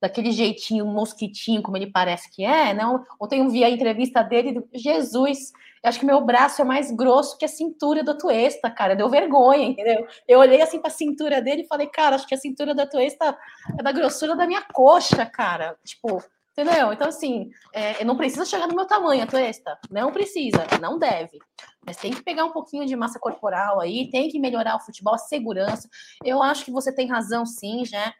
daquele jeitinho mosquitinho, como ele parece que é, não? Ontem eu vi a entrevista dele, Jesus, eu acho que meu braço é mais grosso que a cintura do Tuesta, cara, deu vergonha, entendeu? Eu olhei assim para a cintura dele e falei, cara, acho que a cintura da Tuesta é da grossura da minha coxa, cara, tipo, entendeu? Então, assim, é, não precisa chegar no meu tamanho, a Tuesta, não precisa, não deve, mas tem que pegar um pouquinho de massa corporal aí, tem que melhorar o futebol, a segurança, eu acho que você tem razão, sim, já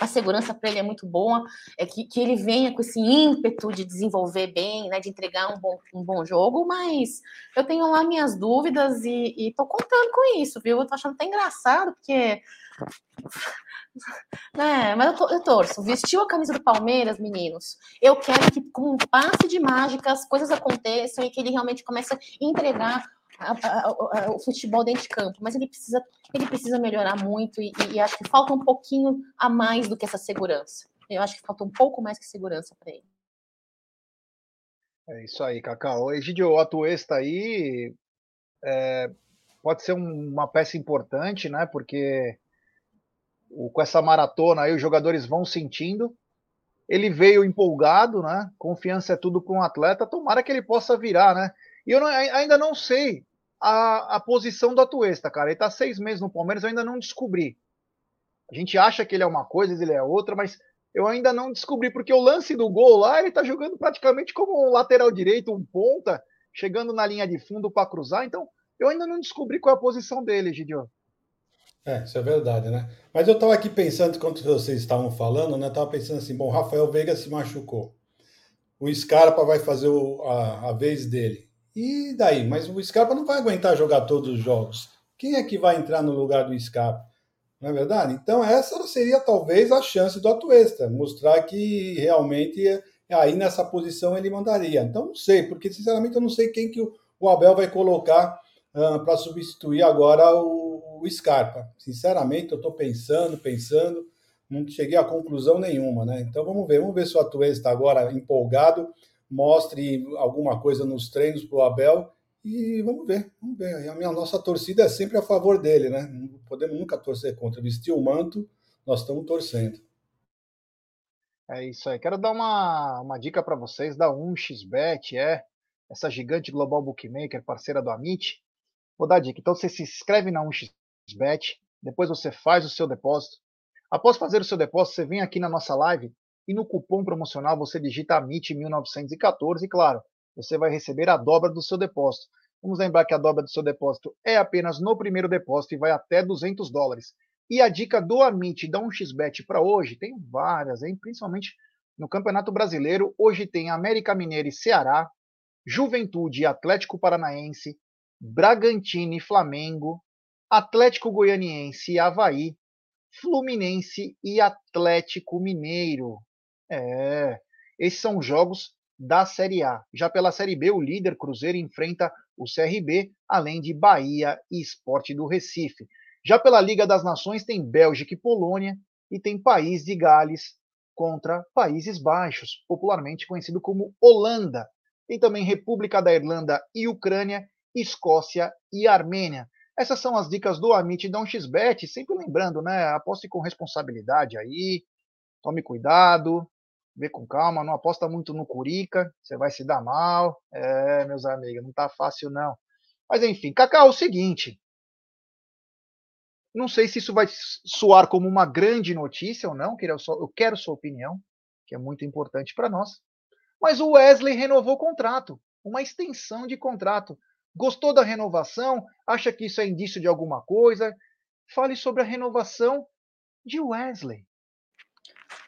a segurança para ele é muito boa, é que, que ele venha com esse ímpeto de desenvolver bem, né, de entregar um bom, um bom jogo, mas eu tenho lá minhas dúvidas e, e tô contando com isso, viu? Eu tô achando até engraçado, porque. (laughs) É, mas eu, tô, eu torço. Vestiu a camisa do Palmeiras, meninos. Eu quero que, com um passe de mágica, as coisas aconteçam e que ele realmente comece a entregar a, a, o futebol dentro de campo, mas ele precisa, ele precisa melhorar muito e, e, acho que falta um pouquinho a mais do que essa segurança. Eu acho que falta um pouco mais que segurança para ele. É isso aí, Cacau. Egidio, o Atuesta aí é, pode ser um, uma peça importante, né? Porque o, com essa maratona aí os jogadores vão sentindo. Ele veio empolgado, né? Confiança é tudo para um atleta. Tomara que ele possa virar, né? E eu não, ainda não sei a, a posição do Atuesta, cara. Ele tá seis meses no Palmeiras, eu ainda não descobri. A gente acha que ele é uma coisa, ele é outra, mas eu ainda não descobri, porque o lance do gol lá, ele tá jogando praticamente como um lateral direito, um ponta, chegando na linha de fundo para cruzar. Então, eu ainda não descobri qual é a posição dele, Gideon. É, isso é verdade, né? Mas eu estava aqui pensando, enquanto vocês estavam falando, né? Tava pensando assim, bom, Rafael Veiga se machucou. O Scarpa vai fazer o, a, a vez dele. E daí? Mas o Scarpa não vai aguentar jogar todos os jogos. Quem é que vai entrar no lugar do Scarpa? Não é verdade? Então, essa seria talvez a chance do Atuesta, mostrar que realmente aí nessa posição ele mandaria. Então, não sei, porque sinceramente eu não sei quem que o Abel vai colocar uh, ah, para substituir agora o, o, Scarpa. Sinceramente, eu estou pensando, pensando, não cheguei a conclusão nenhuma, né? Então vamos ver, vamos ver se o Atuesta agora empolgado mostre alguma coisa nos treinos para o Abel e vamos ver, vamos ver. A minha nossa torcida é sempre a favor dele, né? Não podemos nunca torcer contra. Vestir o manto, nós estamos torcendo. É isso aí. Quero dar uma, uma dica para vocês da 1xBet, é essa gigante global bookmaker, parceira do Amit. Vou dar dica. Então você se inscreve na 1xBet, depois você faz o seu depósito. Após fazer o seu depósito, você vem aqui na nossa live e no cupom promocional você digita AMIT1914 e, claro, você vai receber a dobra do seu depósito. Vamos lembrar que a dobra do seu depósito é apenas no primeiro depósito e vai até 200 dólares. E a dica do Amit da 1xBet para hoje, tem várias, hein? principalmente no Campeonato Brasileiro. Hoje tem América Mineira e Ceará, Juventude e Atlético Paranaense, Bragantino e Flamengo, Atlético Goianiense e Havaí, Fluminense e Atlético Mineiro. É, esses são jogos da Série A. Já pela Série B, o líder Cruzeiro enfrenta o CRB, além de Bahia e Esporte do Recife. Já pela Liga das Nações, tem Bélgica e Polônia, e tem País de Gales contra Países Baixos, popularmente conhecido como Holanda. Tem também República da Irlanda e Ucrânia, Escócia e Armênia. Essas são as dicas do Amit da 1xBet, sempre lembrando, né? Aposte com responsabilidade aí, tome cuidado, vê com calma, não aposta muito no Curica, você vai se dar mal. É, meus amigos, não tá fácil não. Mas enfim, Cacau, é o seguinte. Não sei se isso vai soar como uma grande notícia ou não, eu quero sua opinião, que é muito importante para nós. Mas o Wesley renovou o contrato, uma extensão de contrato. Gostou da renovação? Acha que isso é indício de alguma coisa? Fale sobre a renovação de Wesley.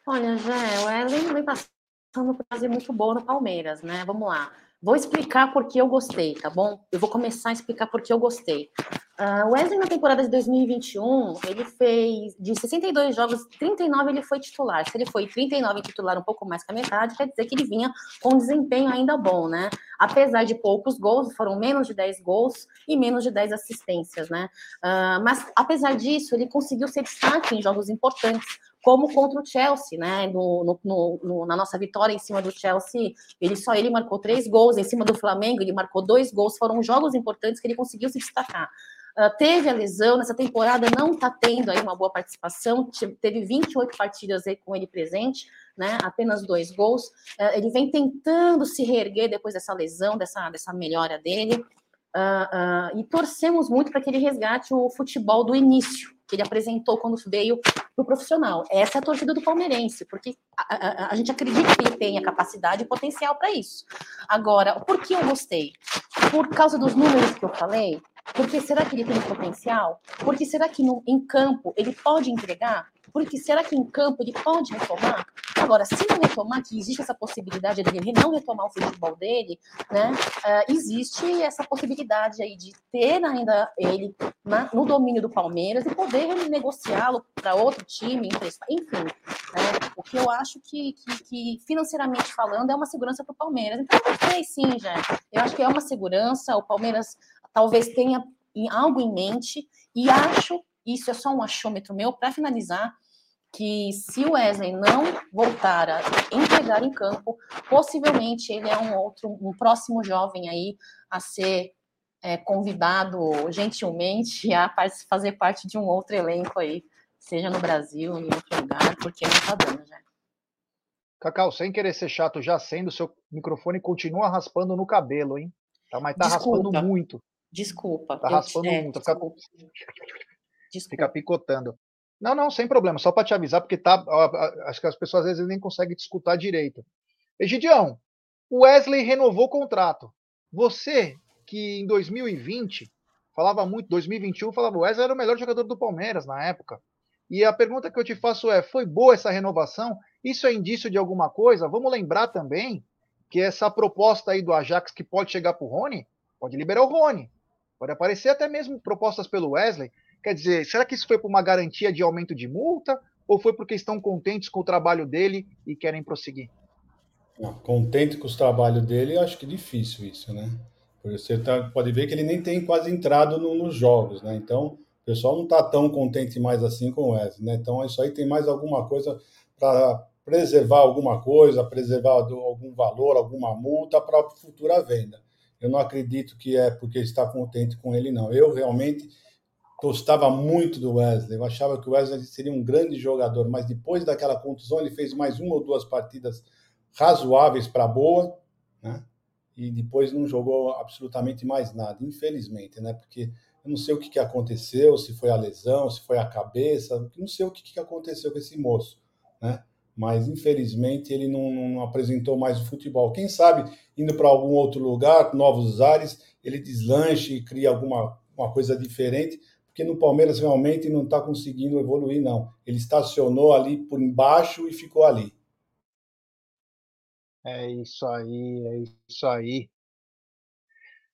Olha, Jé, o Ellen vem passando por fazer muito boa no Palmeiras, né? Vamos lá. Vou explicar por que eu gostei, tá bom? Eu vou começar a explicar por que eu gostei. Uh, Wesley, na temporada de 2021, ele fez de 62 jogos, 39 ele foi titular. Se ele foi 39 titular, um pouco mais que a metade, quer dizer que ele vinha com um desempenho ainda bom, né? Apesar de poucos gols, foram menos de 10 gols e menos de 10 assistências, né? Uh, mas, apesar disso, ele conseguiu ser destaque em jogos importantes, como contra o Chelsea, né? No, no, no, na nossa vitória em cima do Chelsea, ele só ele marcou três gols, em cima do Flamengo, ele marcou dois gols, foram jogos importantes que ele conseguiu se destacar. Uh, teve a lesão, nessa temporada não está tendo aí uma boa participação, teve 28 partidas aí com ele presente, né? Apenas dois gols. Uh, ele vem tentando se reerguer depois dessa lesão, dessa, dessa melhora dele. Uh, e torcemos muito para que ele resgate o futebol do início, que ele apresentou quando veio para o profissional. Essa é a torcida do palmeirense, porque a, a, a, gente acredita que ele tem a capacidade e potencial para isso. Agora, por que eu gostei? Por causa dos números que eu falei, porque será que ele tem potencial? Porque será que no, em campo ele pode entregar? Porque será que em campo ele pode retomar? Agora, se não retomar, que existe essa possibilidade dele não retomar o futebol dele, né? Uh, existe essa possibilidade aí de ter ainda ele na, no domínio do Palmeiras e poder negociá-lo para outro time, enfim. Né? O que eu acho que, que, que financeiramente falando é uma segurança para o Palmeiras. Então, eu gostei sim, já. Eu acho que é uma segurança. O Palmeiras talvez tenha algo em mente e acho, isso é só um achômetro meu, para finalizar, que se o Wesley não voltar a entregar em campo, possivelmente ele é um outro, um próximo jovem aí a ser é, convidado gentilmente a fazer parte de um outro elenco aí, seja no Brasil, em outro lugar, porque não tá dando já. Cacau, sem querer ser chato, já sendo, seu microfone continua raspando no cabelo, hein? Tá, mas tá Desculpa. raspando muito. Desculpa. Tá raspando é, muito. Fica, (laughs) fica picotando. Não, não, sem problema. Só para te avisar, porque tá, acho que as pessoas às vezes nem conseguem te escutar direito. Egidião, o Wesley renovou o contrato. Você, que em 2020 falava muito, 2021 falava, o Wesley era o melhor jogador do Palmeiras na época. E a pergunta que eu te faço é: foi boa essa renovação? Isso é indício de alguma coisa? Vamos lembrar também que essa proposta aí do Ajax que pode chegar para o Rony, pode liberar o Rony. Pode aparecer até mesmo propostas pelo Wesley. Quer dizer, será que isso foi por uma garantia de aumento de multa ou foi porque estão contentes com o trabalho dele e querem prosseguir? contente com o trabalho dele, acho que é difícil isso, né? Você tá, pode ver que ele nem tem quase entrado no, nos jogos, né? Então, o pessoal não está tão contente mais assim com o Wesley, né? Então, isso aí tem mais alguma coisa para preservar alguma coisa, preservar algum valor, alguma multa para futura venda. Eu não acredito que é porque está contente com ele, não. Eu realmente gostava muito do Wesley. Eu achava que o Wesley seria um grande jogador, mas depois daquela contusão ele fez mais uma ou duas partidas razoáveis para boa, né? E depois não jogou absolutamente mais nada, infelizmente, né? Porque eu não sei o que, que aconteceu, se foi a lesão, se foi a cabeça, não sei o que, que aconteceu com esse moço, né? mas infelizmente ele não, não, apresentou mais o futebol. Quem sabe indo para algum outro lugar, novos ares, ele deslanche e cria alguma uma coisa diferente, porque no Palmeiras realmente não está conseguindo evoluir, não. Ele estacionou ali por embaixo e ficou ali. É isso aí, é isso aí.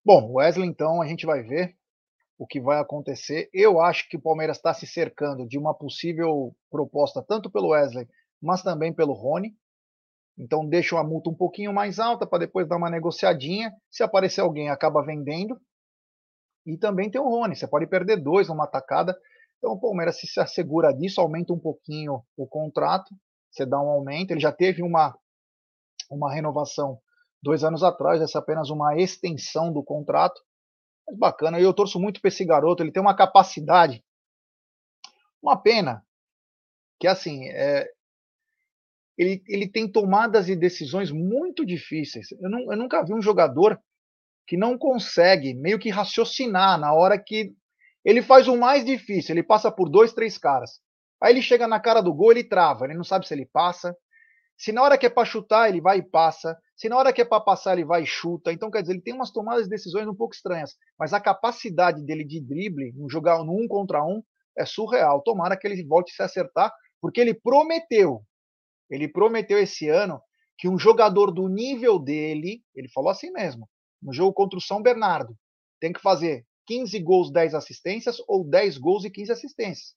Bom, Wesley, então, a gente vai ver o que vai acontecer. Eu acho que o Palmeiras está se cercando de uma possível proposta, tanto pelo Wesley mas também pelo Rony. Então deixa uma multa um pouquinho mais alta para depois dar uma negociadinha. Se aparecer alguém, acaba vendendo. E também tem o Rony, você pode perder dois numa tacada. Então o Palmeiras se assegura disso, aumenta um pouquinho o contrato, você dá um aumento. Ele já teve uma, uma renovação dois anos atrás, essa é apenas uma extensão do contrato. Mas bacana, eu torço muito para esse garoto, ele tem uma capacidade. Uma pena que assim, é, ele, ele tem tomadas e decisões muito difíceis. Eu, não, eu nunca vi um jogador que não consegue meio que raciocinar na hora que ele faz o mais difícil, ele passa por dois, três caras. Aí ele chega na cara do gol, ele trava, ele não sabe se ele passa. Se na hora que é para chutar, ele vai e passa. Se na hora que é para passar, ele vai e chuta. Então, quer dizer, ele tem umas tomadas de decisões um pouco estranhas. Mas a capacidade dele de drible, jogar no um contra um, é surreal. Tomara que ele volte a se acertar, porque ele prometeu ele prometeu esse ano que um jogador do nível dele, ele falou assim mesmo, no jogo contra o São Bernardo, tem que fazer 15 gols, 10 assistências ou 10 gols e 15 assistências.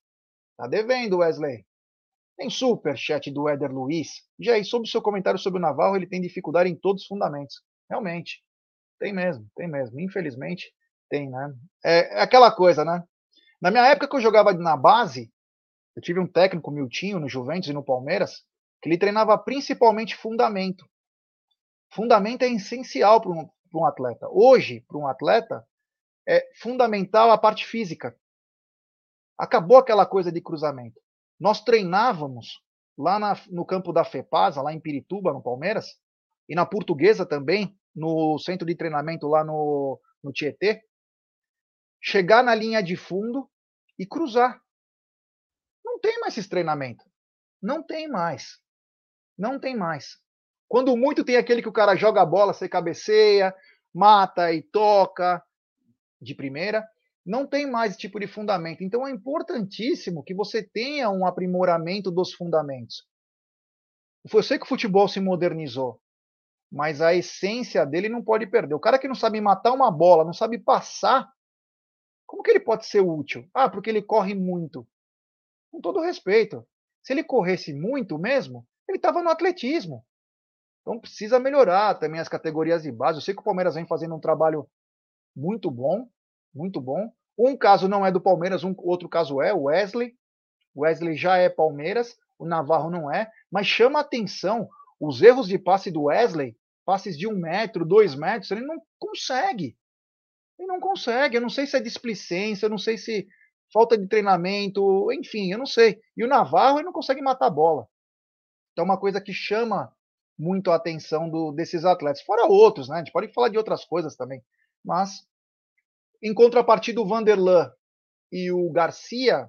Tá devendo, Wesley. Tem super chat do Éder Luiz. Já aí, sobre o seu comentário sobre o Navarro, ele tem dificuldade em todos os fundamentos. Realmente. Tem mesmo, tem mesmo. Infelizmente, tem, né? É, é aquela coisa, né? Na minha época que eu jogava na base, Eu tive um técnico, Miltinho, no Juventus e no Palmeiras, que ele treinava principalmente fundamento. Fundamento é essencial para um, um atleta. Hoje, para um atleta, é fundamental a parte física. Acabou aquela coisa de cruzamento. Nós treinávamos lá na, no campo da FEPASA, lá em Pirituba, no Palmeiras, e na Portuguesa também, no centro de treinamento lá no, no Tietê, chegar na linha de fundo e cruzar. Não tem mais esse treinamento. Não tem mais. Não tem mais. Quando muito tem aquele que o cara joga a bola, você cabeceia, mata e toca de primeira. Não tem mais esse tipo de fundamento. Então é importantíssimo que você tenha um aprimoramento dos fundamentos. Eu sei que o futebol se modernizou, mas a essência dele não pode perder. O cara que não sabe matar uma bola, não sabe passar, como que ele pode ser útil? Ah, porque ele corre muito. Com todo respeito. Se ele corresse muito mesmo, ele estava no atletismo. Então precisa melhorar também as categorias de base. Eu sei que o Palmeiras vem fazendo um trabalho muito bom, muito bom. Um caso não é do Palmeiras, um outro caso é o Wesley. O Wesley já é Palmeiras, o Navarro não é, mas chama atenção os erros de passe do Wesley, passes de um metro, dois metros, ele não consegue. Ele não consegue. Eu não sei se é displicência, eu não sei se falta de treinamento, enfim, eu não sei. E o Navarro ele não consegue matar a bola. Então, é uma coisa que chama muito a atenção do, desses atletas. Fora outros, né? A gente pode falar de outras coisas também. Mas, em contrapartida, o Vanderlan e o Garcia,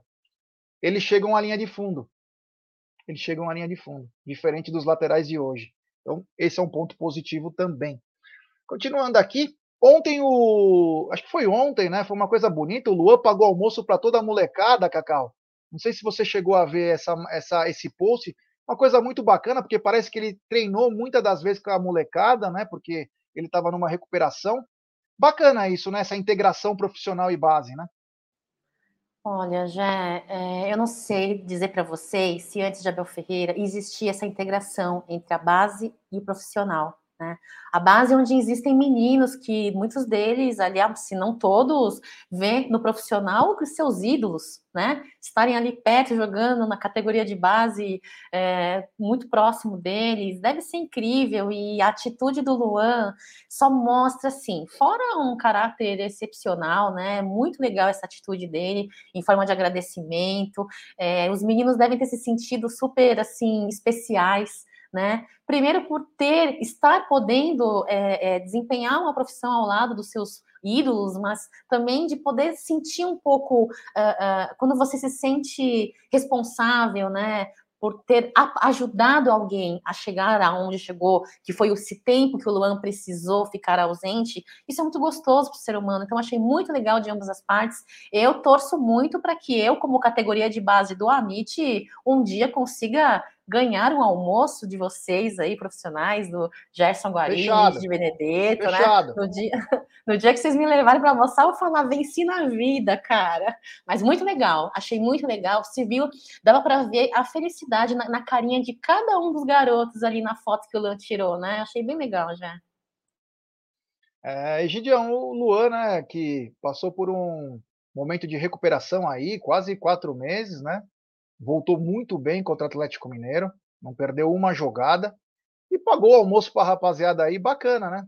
eles chegam à linha de fundo. Eles chegam à linha de fundo, diferente dos laterais de hoje. Então, esse é um ponto positivo também. Continuando aqui, ontem o. Acho que foi ontem, né? Foi uma coisa bonita. O Luan pagou almoço para toda a molecada, Cacau. Não sei se você chegou a ver essa, essa, esse post. Uma coisa muito bacana, porque parece que ele treinou muitas das vezes com a molecada, né? Porque ele estava numa recuperação. Bacana isso, né? Essa integração profissional e base, né? Olha, já é, eu não sei dizer para vocês se antes de Abel Ferreira existia essa integração entre a base e o profissional. Né? A base é onde existem meninos que muitos deles, aliás, se não todos, vê no profissional os seus ídolos, né? Estarem ali perto, jogando na categoria de base, é, muito próximo deles, deve ser incrível. E a atitude do Luan só mostra, assim, fora um caráter excepcional, né? Muito legal essa atitude dele, em forma de agradecimento. É, os meninos devem ter se sentido super, assim, especiais né? Primeiro por ter, estar podendo é, é, desempenhar uma profissão ao lado dos seus ídolos, mas também de poder sentir um pouco uh, uh, quando você se sente responsável, né? Por ter ajudado alguém a chegar aonde chegou, que foi esse tempo que o Luan precisou ficar ausente, isso é muito gostoso para o ser humano. Então, achei muito legal de ambas as partes. Eu torço muito para que eu, como categoria de base do Amit, um dia consiga ganhar um almoço de vocês aí, profissionais, do Gerson Guarini, de Benedetto, né? Fechado. né? No dia, (laughs) no dia que vocês me levarem para almoçar, eu falar, venci na vida, cara. Mas muito legal, achei muito legal. Se viu, dava para ver a felicidade na, na, carinha de cada um dos garotos ali na foto que o Luan tirou, né? Achei bem legal já. É, Egidião, o Luan, né, que passou por um momento de recuperação aí, quase quatro meses, né? Voltou muito bem contra o Atlético Mineiro, não perdeu uma jogada e pagou o almoço para a rapaziada aí, bacana, né?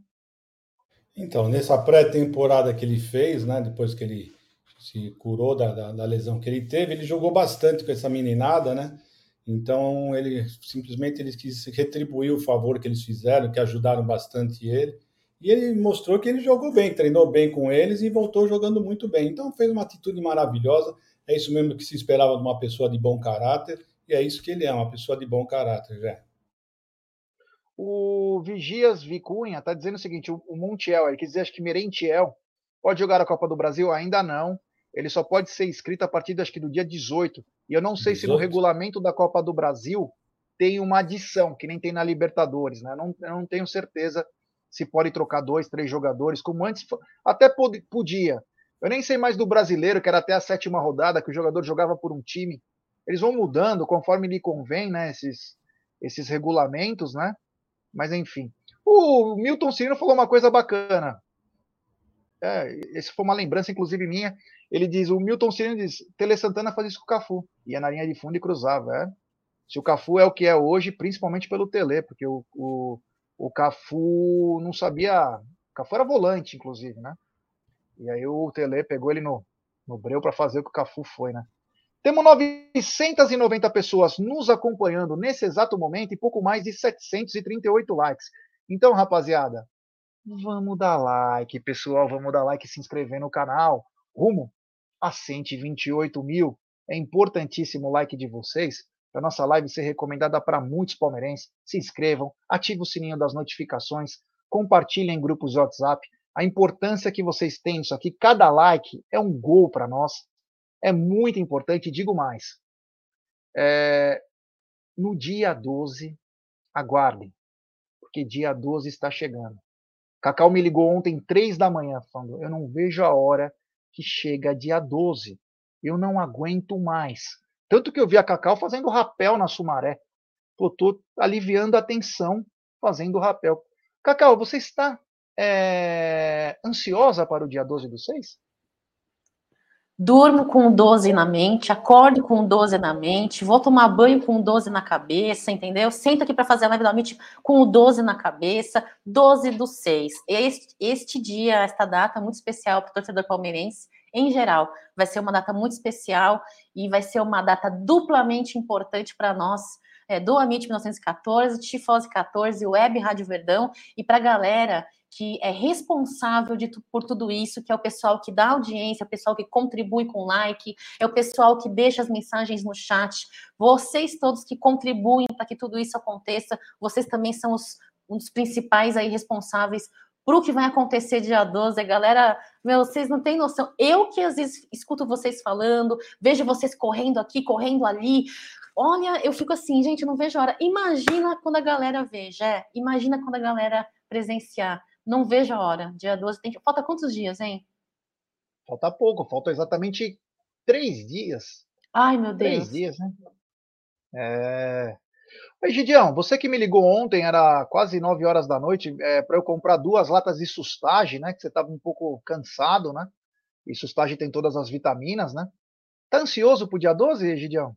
Então, nessa pré-temporada que ele fez, né, depois que ele se curou da, da, da, lesão que ele teve, ele jogou bastante com essa meninada, né? Então, ele simplesmente ele quis retribuir o favor que eles fizeram, que ajudaram bastante ele. E ele mostrou que ele jogou bem, treinou bem com eles e voltou jogando muito bem. Então, fez uma atitude maravilhosa. É isso mesmo que se esperava de uma pessoa de bom caráter, e é isso que ele é, uma pessoa de bom caráter, já. O Vigias Vicunha está dizendo o seguinte: o Montiel, ele quer dizer, acho que Merentiel, pode jogar a Copa do Brasil? Ainda não. Ele só pode ser inscrito a partir acho que do dia 18. E eu não sei 18? se no regulamento da Copa do Brasil tem uma adição, que nem tem na Libertadores, né? Não, eu não tenho certeza se pode trocar dois, três jogadores, como antes até podia. Eu nem sei mais do brasileiro, que era até a sétima rodada, que o jogador jogava por um time. Eles vão mudando conforme lhe convém, né? Esses, esses regulamentos, né? Mas enfim. O Milton Cirino falou uma coisa bacana. É, esse foi uma lembrança, inclusive, minha. Ele diz: o Milton Cirino diz, Tele Santana fazia isso com o Cafu. Ia na linha de fundo e cruzava. É. Se o Cafu é o que é hoje, principalmente pelo Tele, porque o, o, o Cafu não sabia. O Cafu era volante, inclusive, né? E aí o Tele pegou ele no, no breu para fazer o que o Cafu foi, né? Temos 990 pessoas nos acompanhando nesse exato momento e pouco mais de 738 likes. Então, rapaziada, vamos dar like, pessoal, vamos dar like e se inscrever no canal. Rumo a 128 mil. É importantíssimo o like de vocês para nossa live ser recomendada para muitos palmeirenses. Se inscrevam, ativem o sininho das notificações, compartilhem em grupos de WhatsApp. A importância que vocês têm nisso aqui, cada like é um gol para nós é muito importante, digo mais. É, no dia 12, aguardem, porque dia 12 está chegando. Cacau me ligou ontem, três da manhã, falando: Eu não vejo a hora que chega dia 12. Eu não aguento mais. Tanto que eu vi a Cacau fazendo rapel na Sumaré. Pô, tô aliviando a tensão fazendo rapel. Cacau, você está é, ansiosa para o dia 12 do 6? Durmo com 12 na mente, acordo com 12 na mente, vou tomar banho com 12 na cabeça, entendeu? Sento aqui para fazer a live da Meet com o 12 na cabeça, 12 do 6. Este, este dia, esta data muito especial para o torcedor palmeirense, em geral, vai ser uma data muito especial e vai ser uma data duplamente importante para nós, é, do Amit 1914, Tifose 14, Web Rádio Verdão e para a galera que é responsável de, por tudo isso, que é o pessoal que dá audiência, o pessoal que contribui com like, é o pessoal que deixa as mensagens no chat, vocês todos que contribuem para que tudo isso aconteça, vocês também são os, um dos principais aí responsáveis para o que vai acontecer dia 12, galera, meu, vocês não têm noção. Eu que às vezes escuto vocês falando, vejo vocês correndo aqui, correndo ali. Olha, eu fico assim, gente, não vejo a hora. Imagina quando a galera vê, já. Imagina quando a galera presenciar. Não vejo a hora. Dia 12 tem. Falta quantos dias, hein? Falta pouco, falta exatamente três dias. Ai, meu Deus. Três dias, né? É. Oi, Gideão, você que me ligou ontem, era quase 9 horas da noite, é, para eu comprar duas latas de sustagem, né? Que você estava um pouco cansado, né? E sustagem tem todas as vitaminas, né? Tá ansioso pro dia 12, Gideão?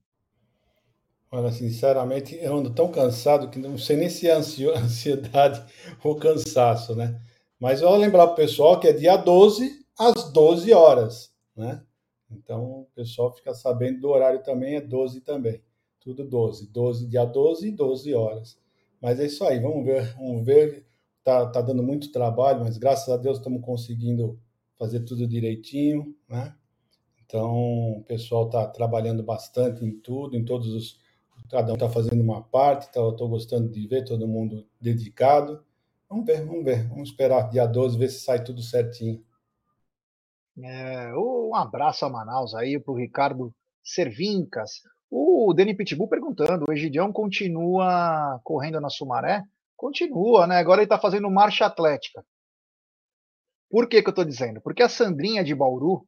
Olha, sinceramente, eu ando tão cansado que não sei nem se é (laughs) ansiedade ou cansaço, né? Mas eu vou lembrar para o pessoal que é dia 12 às 12 horas, né? Então, o pessoal fica sabendo do horário também, é 12 também. Tudo 12. 12, dia 12 e 12 horas. Mas é isso aí, vamos ver, vamos ver. Tá, tá dando muito trabalho, mas graças a Deus estamos conseguindo fazer tudo direitinho, né? Então, o pessoal está trabalhando bastante em tudo, em todos os cada um está fazendo uma parte, tá, estou gostando de ver todo mundo dedicado. Vamos ver, vamos ver, vamos esperar dia 12, ver se sai tudo certinho. É, um abraço a Manaus aí para o Ricardo Servincas. O Deni Pitbull perguntando: o Egidião continua correndo na Sumaré? Continua, né? Agora ele está fazendo marcha atlética. Por que, que eu estou dizendo? Porque a Sandrinha de Bauru,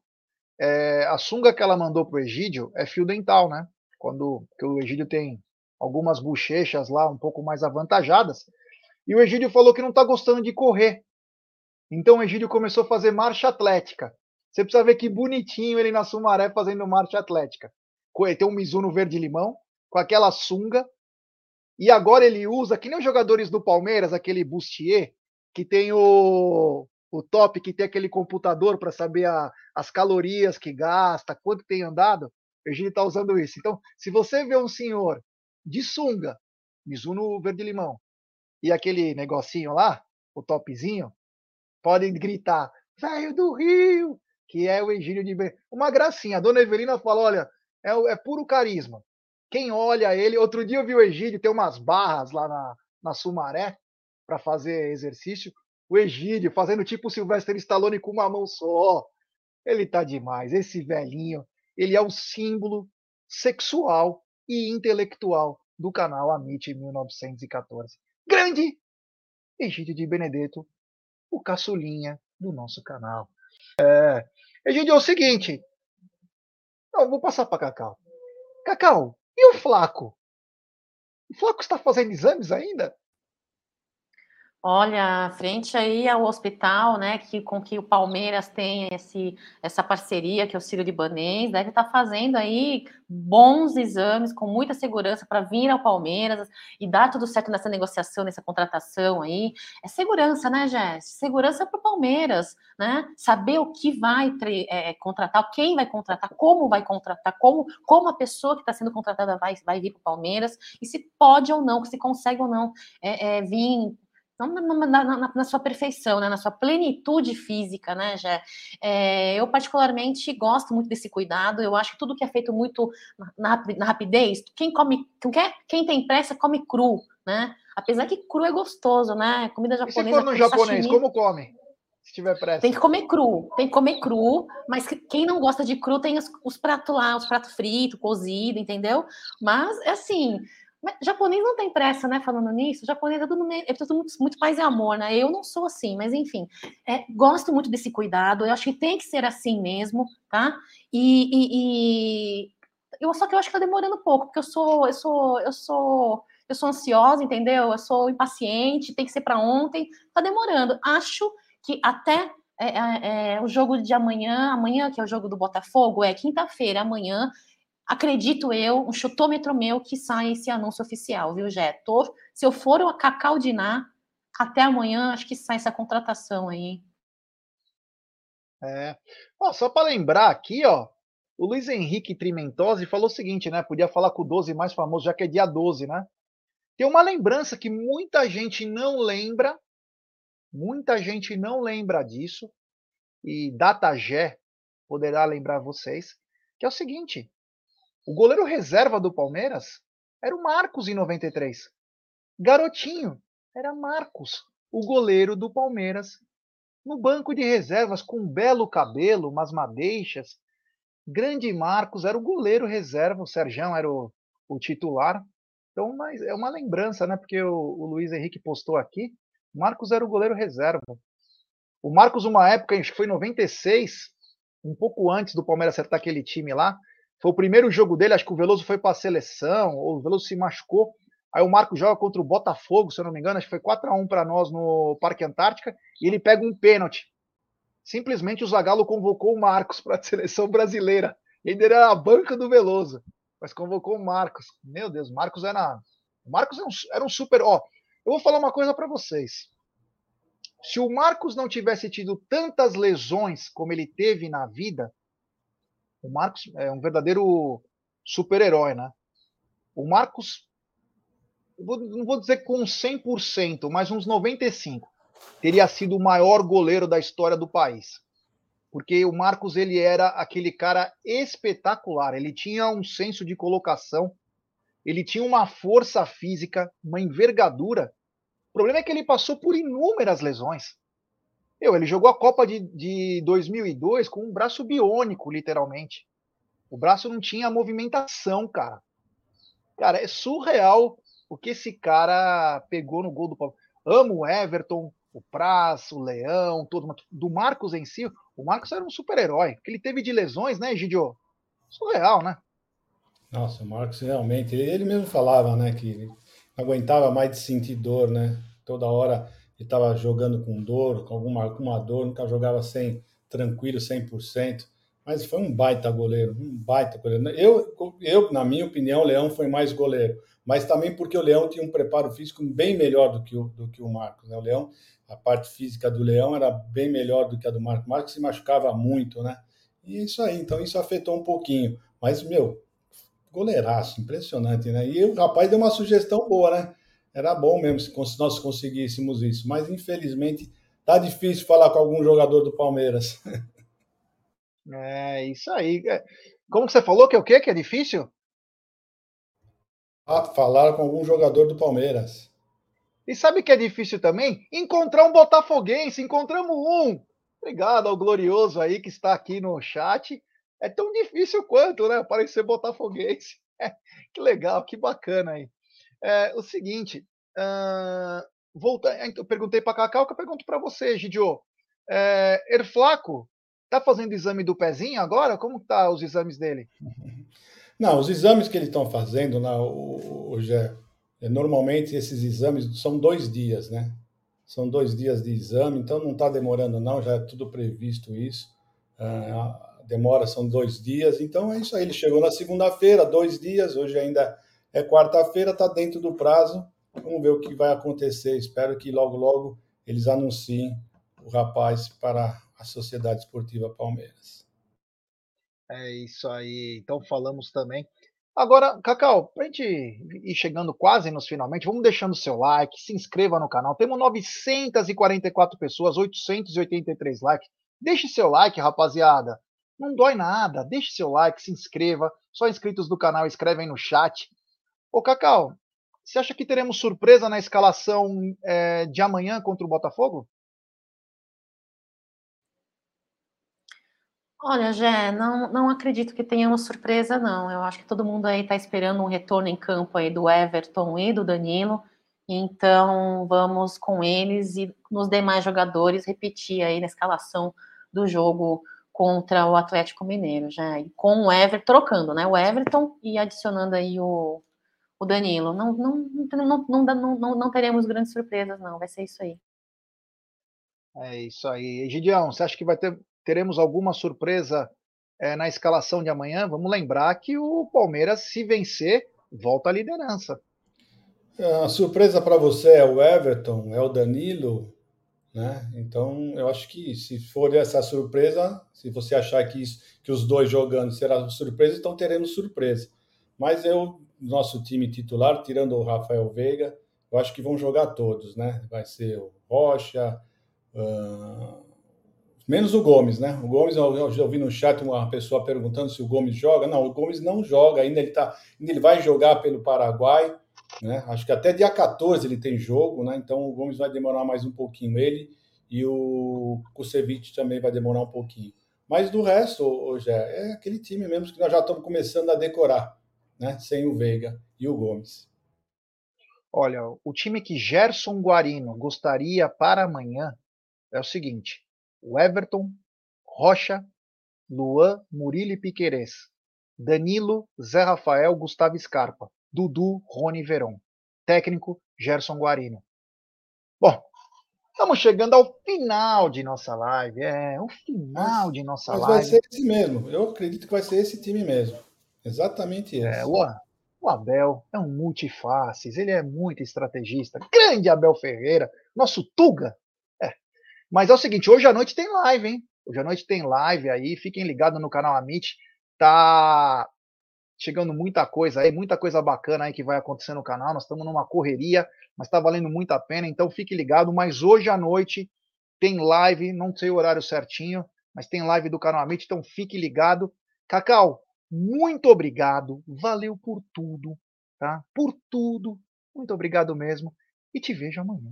é, a sunga que ela mandou para o Egídio é fio dental, né? Quando o Egídio tem algumas bochechas lá um pouco mais avantajadas. E o Egídio falou que não está gostando de correr. Então o Egídio começou a fazer marcha atlética. Você precisa ver que bonitinho ele na Sumaré fazendo marcha atlética. Tem um Mizuno verde-limão, com aquela sunga. E agora ele usa, que nem os jogadores do Palmeiras, aquele bustier, que tem o, o top, que tem aquele computador para saber a, as calorias que gasta, quanto tem andado. Virgínia está usando isso. Então, se você vê um senhor de sunga, Mizuno verde-limão, e aquele negocinho lá, o topzinho, podem gritar, velho do Rio, que é o Egílio de Uma gracinha. A dona Evelina falou: olha, é, é, puro carisma. Quem olha ele. Outro dia eu vi o Egídio, tem umas barras lá na, na Sumaré para fazer exercício. O Egídio fazendo tipo o Sylvester Stallone com uma mão só. Ele tá demais. Esse velhinho ele é o símbolo sexual e intelectual do canal Amit 1914. Grande Egídio de Benedetto, o caçulinha do nosso canal. É, Egídio, é o seguinte. Não, vou passar para Cacau. Cacau, e o Flaco? O Flaco está fazendo exames ainda? Olha, frente aí ao hospital, né, que com que o Palmeiras tem esse, essa parceria, que é o Ciro Libanês, deve estar tá fazendo aí bons exames com muita segurança para vir ao Palmeiras e dar tudo certo nessa negociação, nessa contratação aí. É segurança, né, Jess? Segurança para o Palmeiras, né? Saber o que vai é, contratar, quem vai contratar, como vai contratar, como, como a pessoa que está sendo contratada vai, vai vir para o Palmeiras e se pode ou não, se consegue ou não é, é, vir não na, na, na, sua perfeição, né, na sua plenitude física, né, já. É, eu particularmente gosto muito desse cuidado. Eu acho que tudo que é feito muito na, na rapidez, quem come, quem, quem tem pressa come cru, né? Apesar que cru é gostoso, né? Comida japonesa. E se for no japonês, sashimi, como come? Se tiver pressa. Tem que comer cru, tem que comer cru, mas quem não gosta de cru tem os, os pratos lá, os pratos fritos, cozido, entendeu? Mas, é assim, mas japonês não tem pressa, né? Falando nisso, japonês é tudo, é tudo muito, muito paz e amor, né? Eu não sou assim, mas enfim, é, gosto muito desse cuidado. Eu acho que tem que ser assim mesmo, tá? E, e, e, eu só que eu acho que tá demorando pouco, porque eu sou, eu sou, eu sou, eu sou ansiosa, entendeu? Eu sou impaciente, tem que ser para ontem. Tá demorando. Acho que até é, é, é, o jogo de amanhã, amanhã que é o jogo do Botafogo, é quinta-feira, amanhã acredito eu, um chutômetro meu que sai esse anúncio oficial, viu, Jé? se eu for a Cacau Diná, até amanhã acho que sai essa contratação aí. É. Ó, só para lembrar aqui, ó, o Luiz Henrique Trimentosi falou o seguinte, né? Podia falar com o 12 mais famoso, já que é dia 12, né? Tem uma lembrança que muita gente não lembra, muita gente não lembra disso, e Datagé poderá lembrar vocês, que é o seguinte: o goleiro reserva do Palmeiras era o Marcos em 93. Garotinho, era Marcos, o goleiro do Palmeiras. No banco de reservas, com um belo cabelo, umas madeixas. Grande Marcos era o goleiro reserva, o Serjão era o, o titular. Então, mas é uma lembrança, né? Porque o, o Luiz Henrique postou aqui. Marcos era o goleiro reserva. O Marcos, uma época, acho que foi em 96, um pouco antes do Palmeiras acertar aquele time lá, foi o primeiro jogo dele, acho que o Veloso foi para a seleção, ou o Veloso se machucou. Aí o Marco joga contra o Botafogo, se eu não me engano, acho que foi 4 a 1 para nós no Parque Antártica, e ele pega um pênalti. Simplesmente o Zagallo convocou o Marcos para a (laughs) seleção brasileira. Ele era a banca do Veloso, mas convocou o Marcos. Meu Deus, Marcos era. O Marcos era um, era um super. Ó, eu vou falar uma coisa para vocês. Se o Marcos não tivesse tido tantas lesões como ele teve na vida, o Marcos é um verdadeiro super-herói, né? O Marcos, não vou dizer com 100%, mas uns 95%, teria sido o maior goleiro da história do país. Porque o Marcos ele era aquele cara espetacular, ele tinha um senso de colocação, ele tinha uma força física, uma envergadura. O problema é que ele passou por inúmeras lesões. Meu, ele jogou a Copa de, de 2002 com um braço biônico, literalmente. O braço não tinha movimentação, cara. Cara, é surreal o que esse cara pegou no gol do Palmeiras. Amo o Everton, o Praz, o Leão, todo do Marcos em si. O Marcos era um super-herói. que ele teve de lesões, né, Gidio? Surreal, né? Nossa, o Marcos realmente, ele mesmo falava, né, que ele aguentava mais de sentir dor, né? Toda hora ele estava jogando com dor, com alguma, alguma dor, nunca jogava sem tranquilo, 100%. Mas foi um baita goleiro, um baita goleiro. Eu, eu, na minha opinião, o Leão foi mais goleiro, mas também porque o Leão tinha um preparo físico bem melhor do que o, do que o Marcos. Né? O Leão, a parte física do Leão era bem melhor do que a do Marcos. O Marcos se machucava muito, né? E isso aí, então isso afetou um pouquinho. Mas, meu, goleiraço, impressionante, né? E o rapaz deu uma sugestão boa, né? Era bom mesmo se nós conseguíssemos isso. Mas, infelizmente, tá difícil falar com algum jogador do Palmeiras. (laughs) É, isso aí. É, como que você falou que é o quê? Que é difícil? Ah, falar com algum jogador do Palmeiras. E sabe que é difícil também? Encontrar um botafoguense. Encontramos um. Obrigado ao glorioso aí que está aqui no chat. É tão difícil quanto, né? Aparecer botafoguense. (laughs) que legal, que bacana aí. É, o seguinte, uh, volta, eu perguntei para Cacau que eu pergunto para você, Gidio. É, Erflaco, tá fazendo exame do pezinho agora? Como tá os exames dele? (laughs) Não, os exames que eles estão fazendo, hoje é, normalmente esses exames são dois dias, né? são dois dias de exame, então não está demorando não, já é tudo previsto isso. Uh, demora são dois dias, então é isso aí. Ele chegou na segunda-feira, dois dias, hoje ainda é quarta-feira, está dentro do prazo. Vamos ver o que vai acontecer. Espero que logo, logo eles anunciem o rapaz para a Sociedade Esportiva Palmeiras. É isso aí. Então falamos também. Agora, Cacau, para a gente ir chegando quase nos finalmente, vamos deixando o seu like, se inscreva no canal. Temos 944 pessoas, 883 likes. Deixe seu like, rapaziada. Não dói nada. Deixe seu like, se inscreva. Só inscritos do canal escrevem no chat. Ô, Cacau, você acha que teremos surpresa na escalação é, de amanhã contra o Botafogo? Olha, Jé, não, não acredito que tenhamos surpresa, não. Eu acho que todo mundo aí está esperando um retorno em campo aí do Everton e do Danilo. Então, vamos com eles e nos demais jogadores repetir aí na escalação do jogo contra o Atlético Mineiro, já com o Everton, trocando, né? O Everton e adicionando aí o, o Danilo. Não, não, não, não, não, não, não teremos grandes surpresas, não. Vai ser isso aí. É isso aí. Gideão, você acha que vai ter, teremos alguma surpresa é, na escalação de amanhã? Vamos lembrar que o Palmeiras, se vencer, volta à liderança. A surpresa para você é o Everton, é o Danilo, né? Então, eu acho que se for essa surpresa, se você achar que, isso, que os dois jogando será surpresa, então teremos surpresa. Mas eu, nosso time titular, tirando o Rafael Veiga, eu acho que vão jogar todos, né? Vai ser o Rocha, uh, menos o Gomes, né? O Gomes, eu já ouvi no chat uma pessoa perguntando se o Gomes joga. Não, o Gomes não joga ainda, ele, tá, ainda ele vai jogar pelo Paraguai. Né? Acho que até dia 14 ele tem jogo, né? então o Gomes vai demorar mais um pouquinho. Ele e o Kusevich também vai demorar um pouquinho. Mas do resto, hoje é aquele time mesmo que nós já estamos começando a decorar, né? sem o Veiga e o Gomes. Olha, o time que Gerson Guarino gostaria para amanhã é o seguinte: o Everton, Rocha, Luan, Murilo e Piquerez, Danilo, Zé Rafael, Gustavo Scarpa. Dudu Rony Veron. Técnico Gerson Guarino. Bom, estamos chegando ao final de nossa live. É, o final mas, de nossa mas live. Vai ser esse mesmo. Eu acredito que vai ser esse time mesmo. Exatamente esse. É, o, o Abel é um multifaces, ele é muito estrategista. Grande Abel Ferreira, nosso Tuga. É. Mas é o seguinte, hoje à noite tem live, hein? Hoje à noite tem live aí, fiquem ligados no canal Amit. Tá chegando muita coisa aí, muita coisa bacana aí que vai acontecer no canal. Nós estamos numa correria, mas está valendo muito a pena, então fique ligado. Mas hoje à noite tem live, não sei o horário certinho, mas tem live do canal Amit, então fique ligado. Cacau, muito obrigado, valeu por tudo, tá? Por tudo, muito obrigado mesmo. E te vejo amanhã.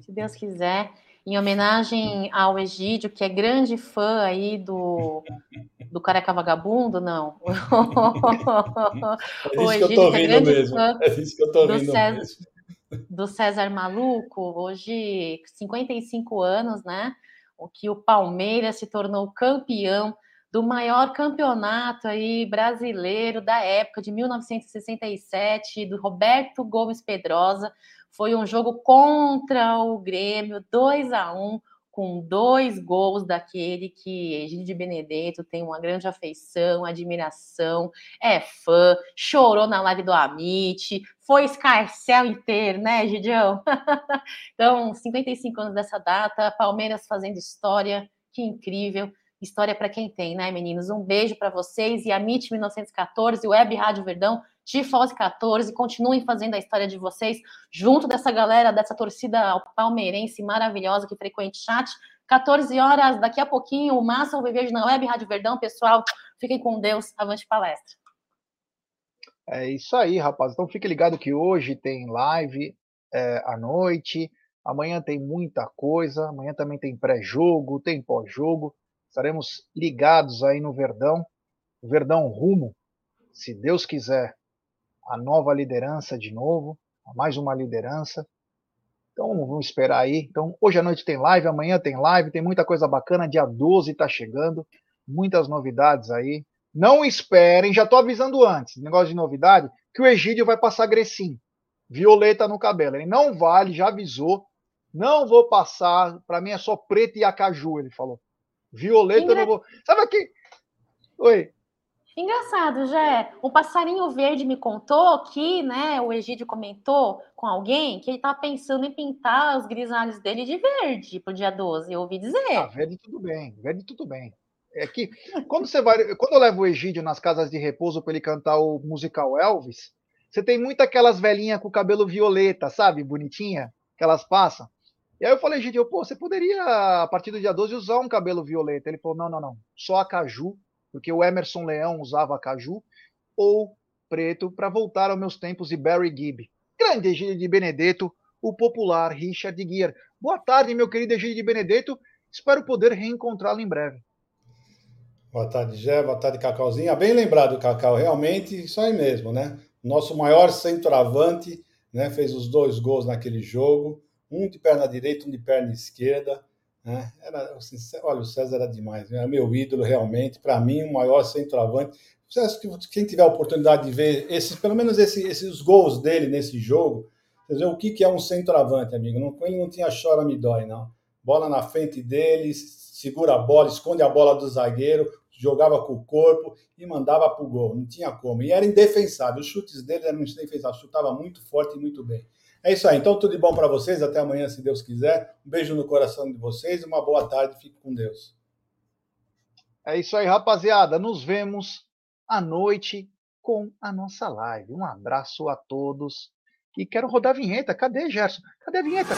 Se Deus quiser em homenagem ao Egídio, que é grande fã aí do, do Careca Vagabundo, não. (laughs) É o Egídio, que, é grande mesmo. fã é isso que eu tô do, César, mesmo. do César Maluco, hoje 55 anos, né? O que o Palmeiras se tornou campeão do maior campeonato aí brasileiro da época de 1967, do Roberto Gomes Pedrosa, foi um jogo contra o Grêmio, 2 a 1 com dois gols daquele que Egídio Benedetto tem uma grande afeição, admiração, é fã, chorou na live do Amit, foi escarcel inteiro, né, Gidião? (laughs) então, 55 anos dessa data, Palmeiras fazendo história, que incrível. História para quem tem, né, meninos? Um beijo para vocês e a MIT 1914, Web Rádio Verdão, Tifose 14, continuem fazendo a história de vocês junto dessa galera, dessa torcida palmeirense maravilhosa que frequente chat. 14 horas, daqui a pouquinho, o Massa Alviverde na Web Rádio Verdão. Pessoal, fiquem com Deus. Avante palestra. É isso aí, rapaz. Então fique ligado que hoje tem live é, à noite. Amanhã tem muita coisa. Amanhã também tem pré-jogo, tem pós-jogo. Estaremos ligados aí no Verdão. Verdão rumo, se Deus quiser, a nova liderança de novo, mais uma liderança. Então vamos esperar aí. Então hoje à noite tem live, amanhã tem live, tem muita coisa bacana. Dia 12 está chegando, muitas novidades aí. Não esperem, já estou avisando antes, negócio de novidade, que o Egídio vai passar Grecim, violeta no cabelo. Ele não vale, já avisou, Não vou passar, para mim é só preto e acaju, ele falou. Violeta eu não vou. Sabe aqui? Oi. Engraçado, Jé. O passarinho verde me contou que, né, o Egídio comentou com alguém que ele tá pensando em pintar os grisalhos dele de verde pro dia 12. Eu ouvi dizer. Ah, verde tudo bem, verde tudo bem. É que quando você vai, quando eu levo o Egídio nas casas de repouso para ele cantar o musical Elvis, você tem muito aquelas velhinhas com cabelo violeta, sabe, bonitinha, que elas passam. E aí eu falei, Egídio, pô, você poderia a partir do dia 12 usar um cabelo violeta? Ele falou, não, não, não, só a caju porque o Emerson Leão usava caju, ou preto, para voltar aos meus tempos de Barry Gibb. Grande Egílio de Benedetto, o popular Richard Gere. Boa tarde, meu querido Egílio de Benedetto. Espero poder reencontrá-lo em breve. Boa tarde, Gé. Boa tarde, Cacauzinha. Bem lembrado, Cacau. Realmente, isso aí mesmo, né? Nosso maior centroavante né, fez os dois gols naquele jogo. Um de perna direita, um de perna esquerda. Né? Era, assim, olha, o César era demais, era meu ídolo realmente, para mim, o maior centroavante. Quem tiver a oportunidade de ver esses, pelo menos esses, esses gols dele nesse jogo, dizer, o que, que é um centroavante, amigo? Não, ele não tinha chora me dói, não. Bola na frente dele, segura a bola, esconde a bola do zagueiro, jogava com o corpo e mandava para o gol. Não tinha como. E era indefensável. Os chutes dele eram indefensáveis. Chutava muito forte e muito bem. É isso aí. Então, tudo de bom para vocês. Até amanhã, se Deus quiser. Um beijo no coração de vocês. Uma boa tarde. Fique com Deus. É isso aí, rapaziada. Nos vemos à noite com a nossa live. Um abraço a todos. E quero rodar a vinheta. Cadê, Gerson? Cadê a vinheta?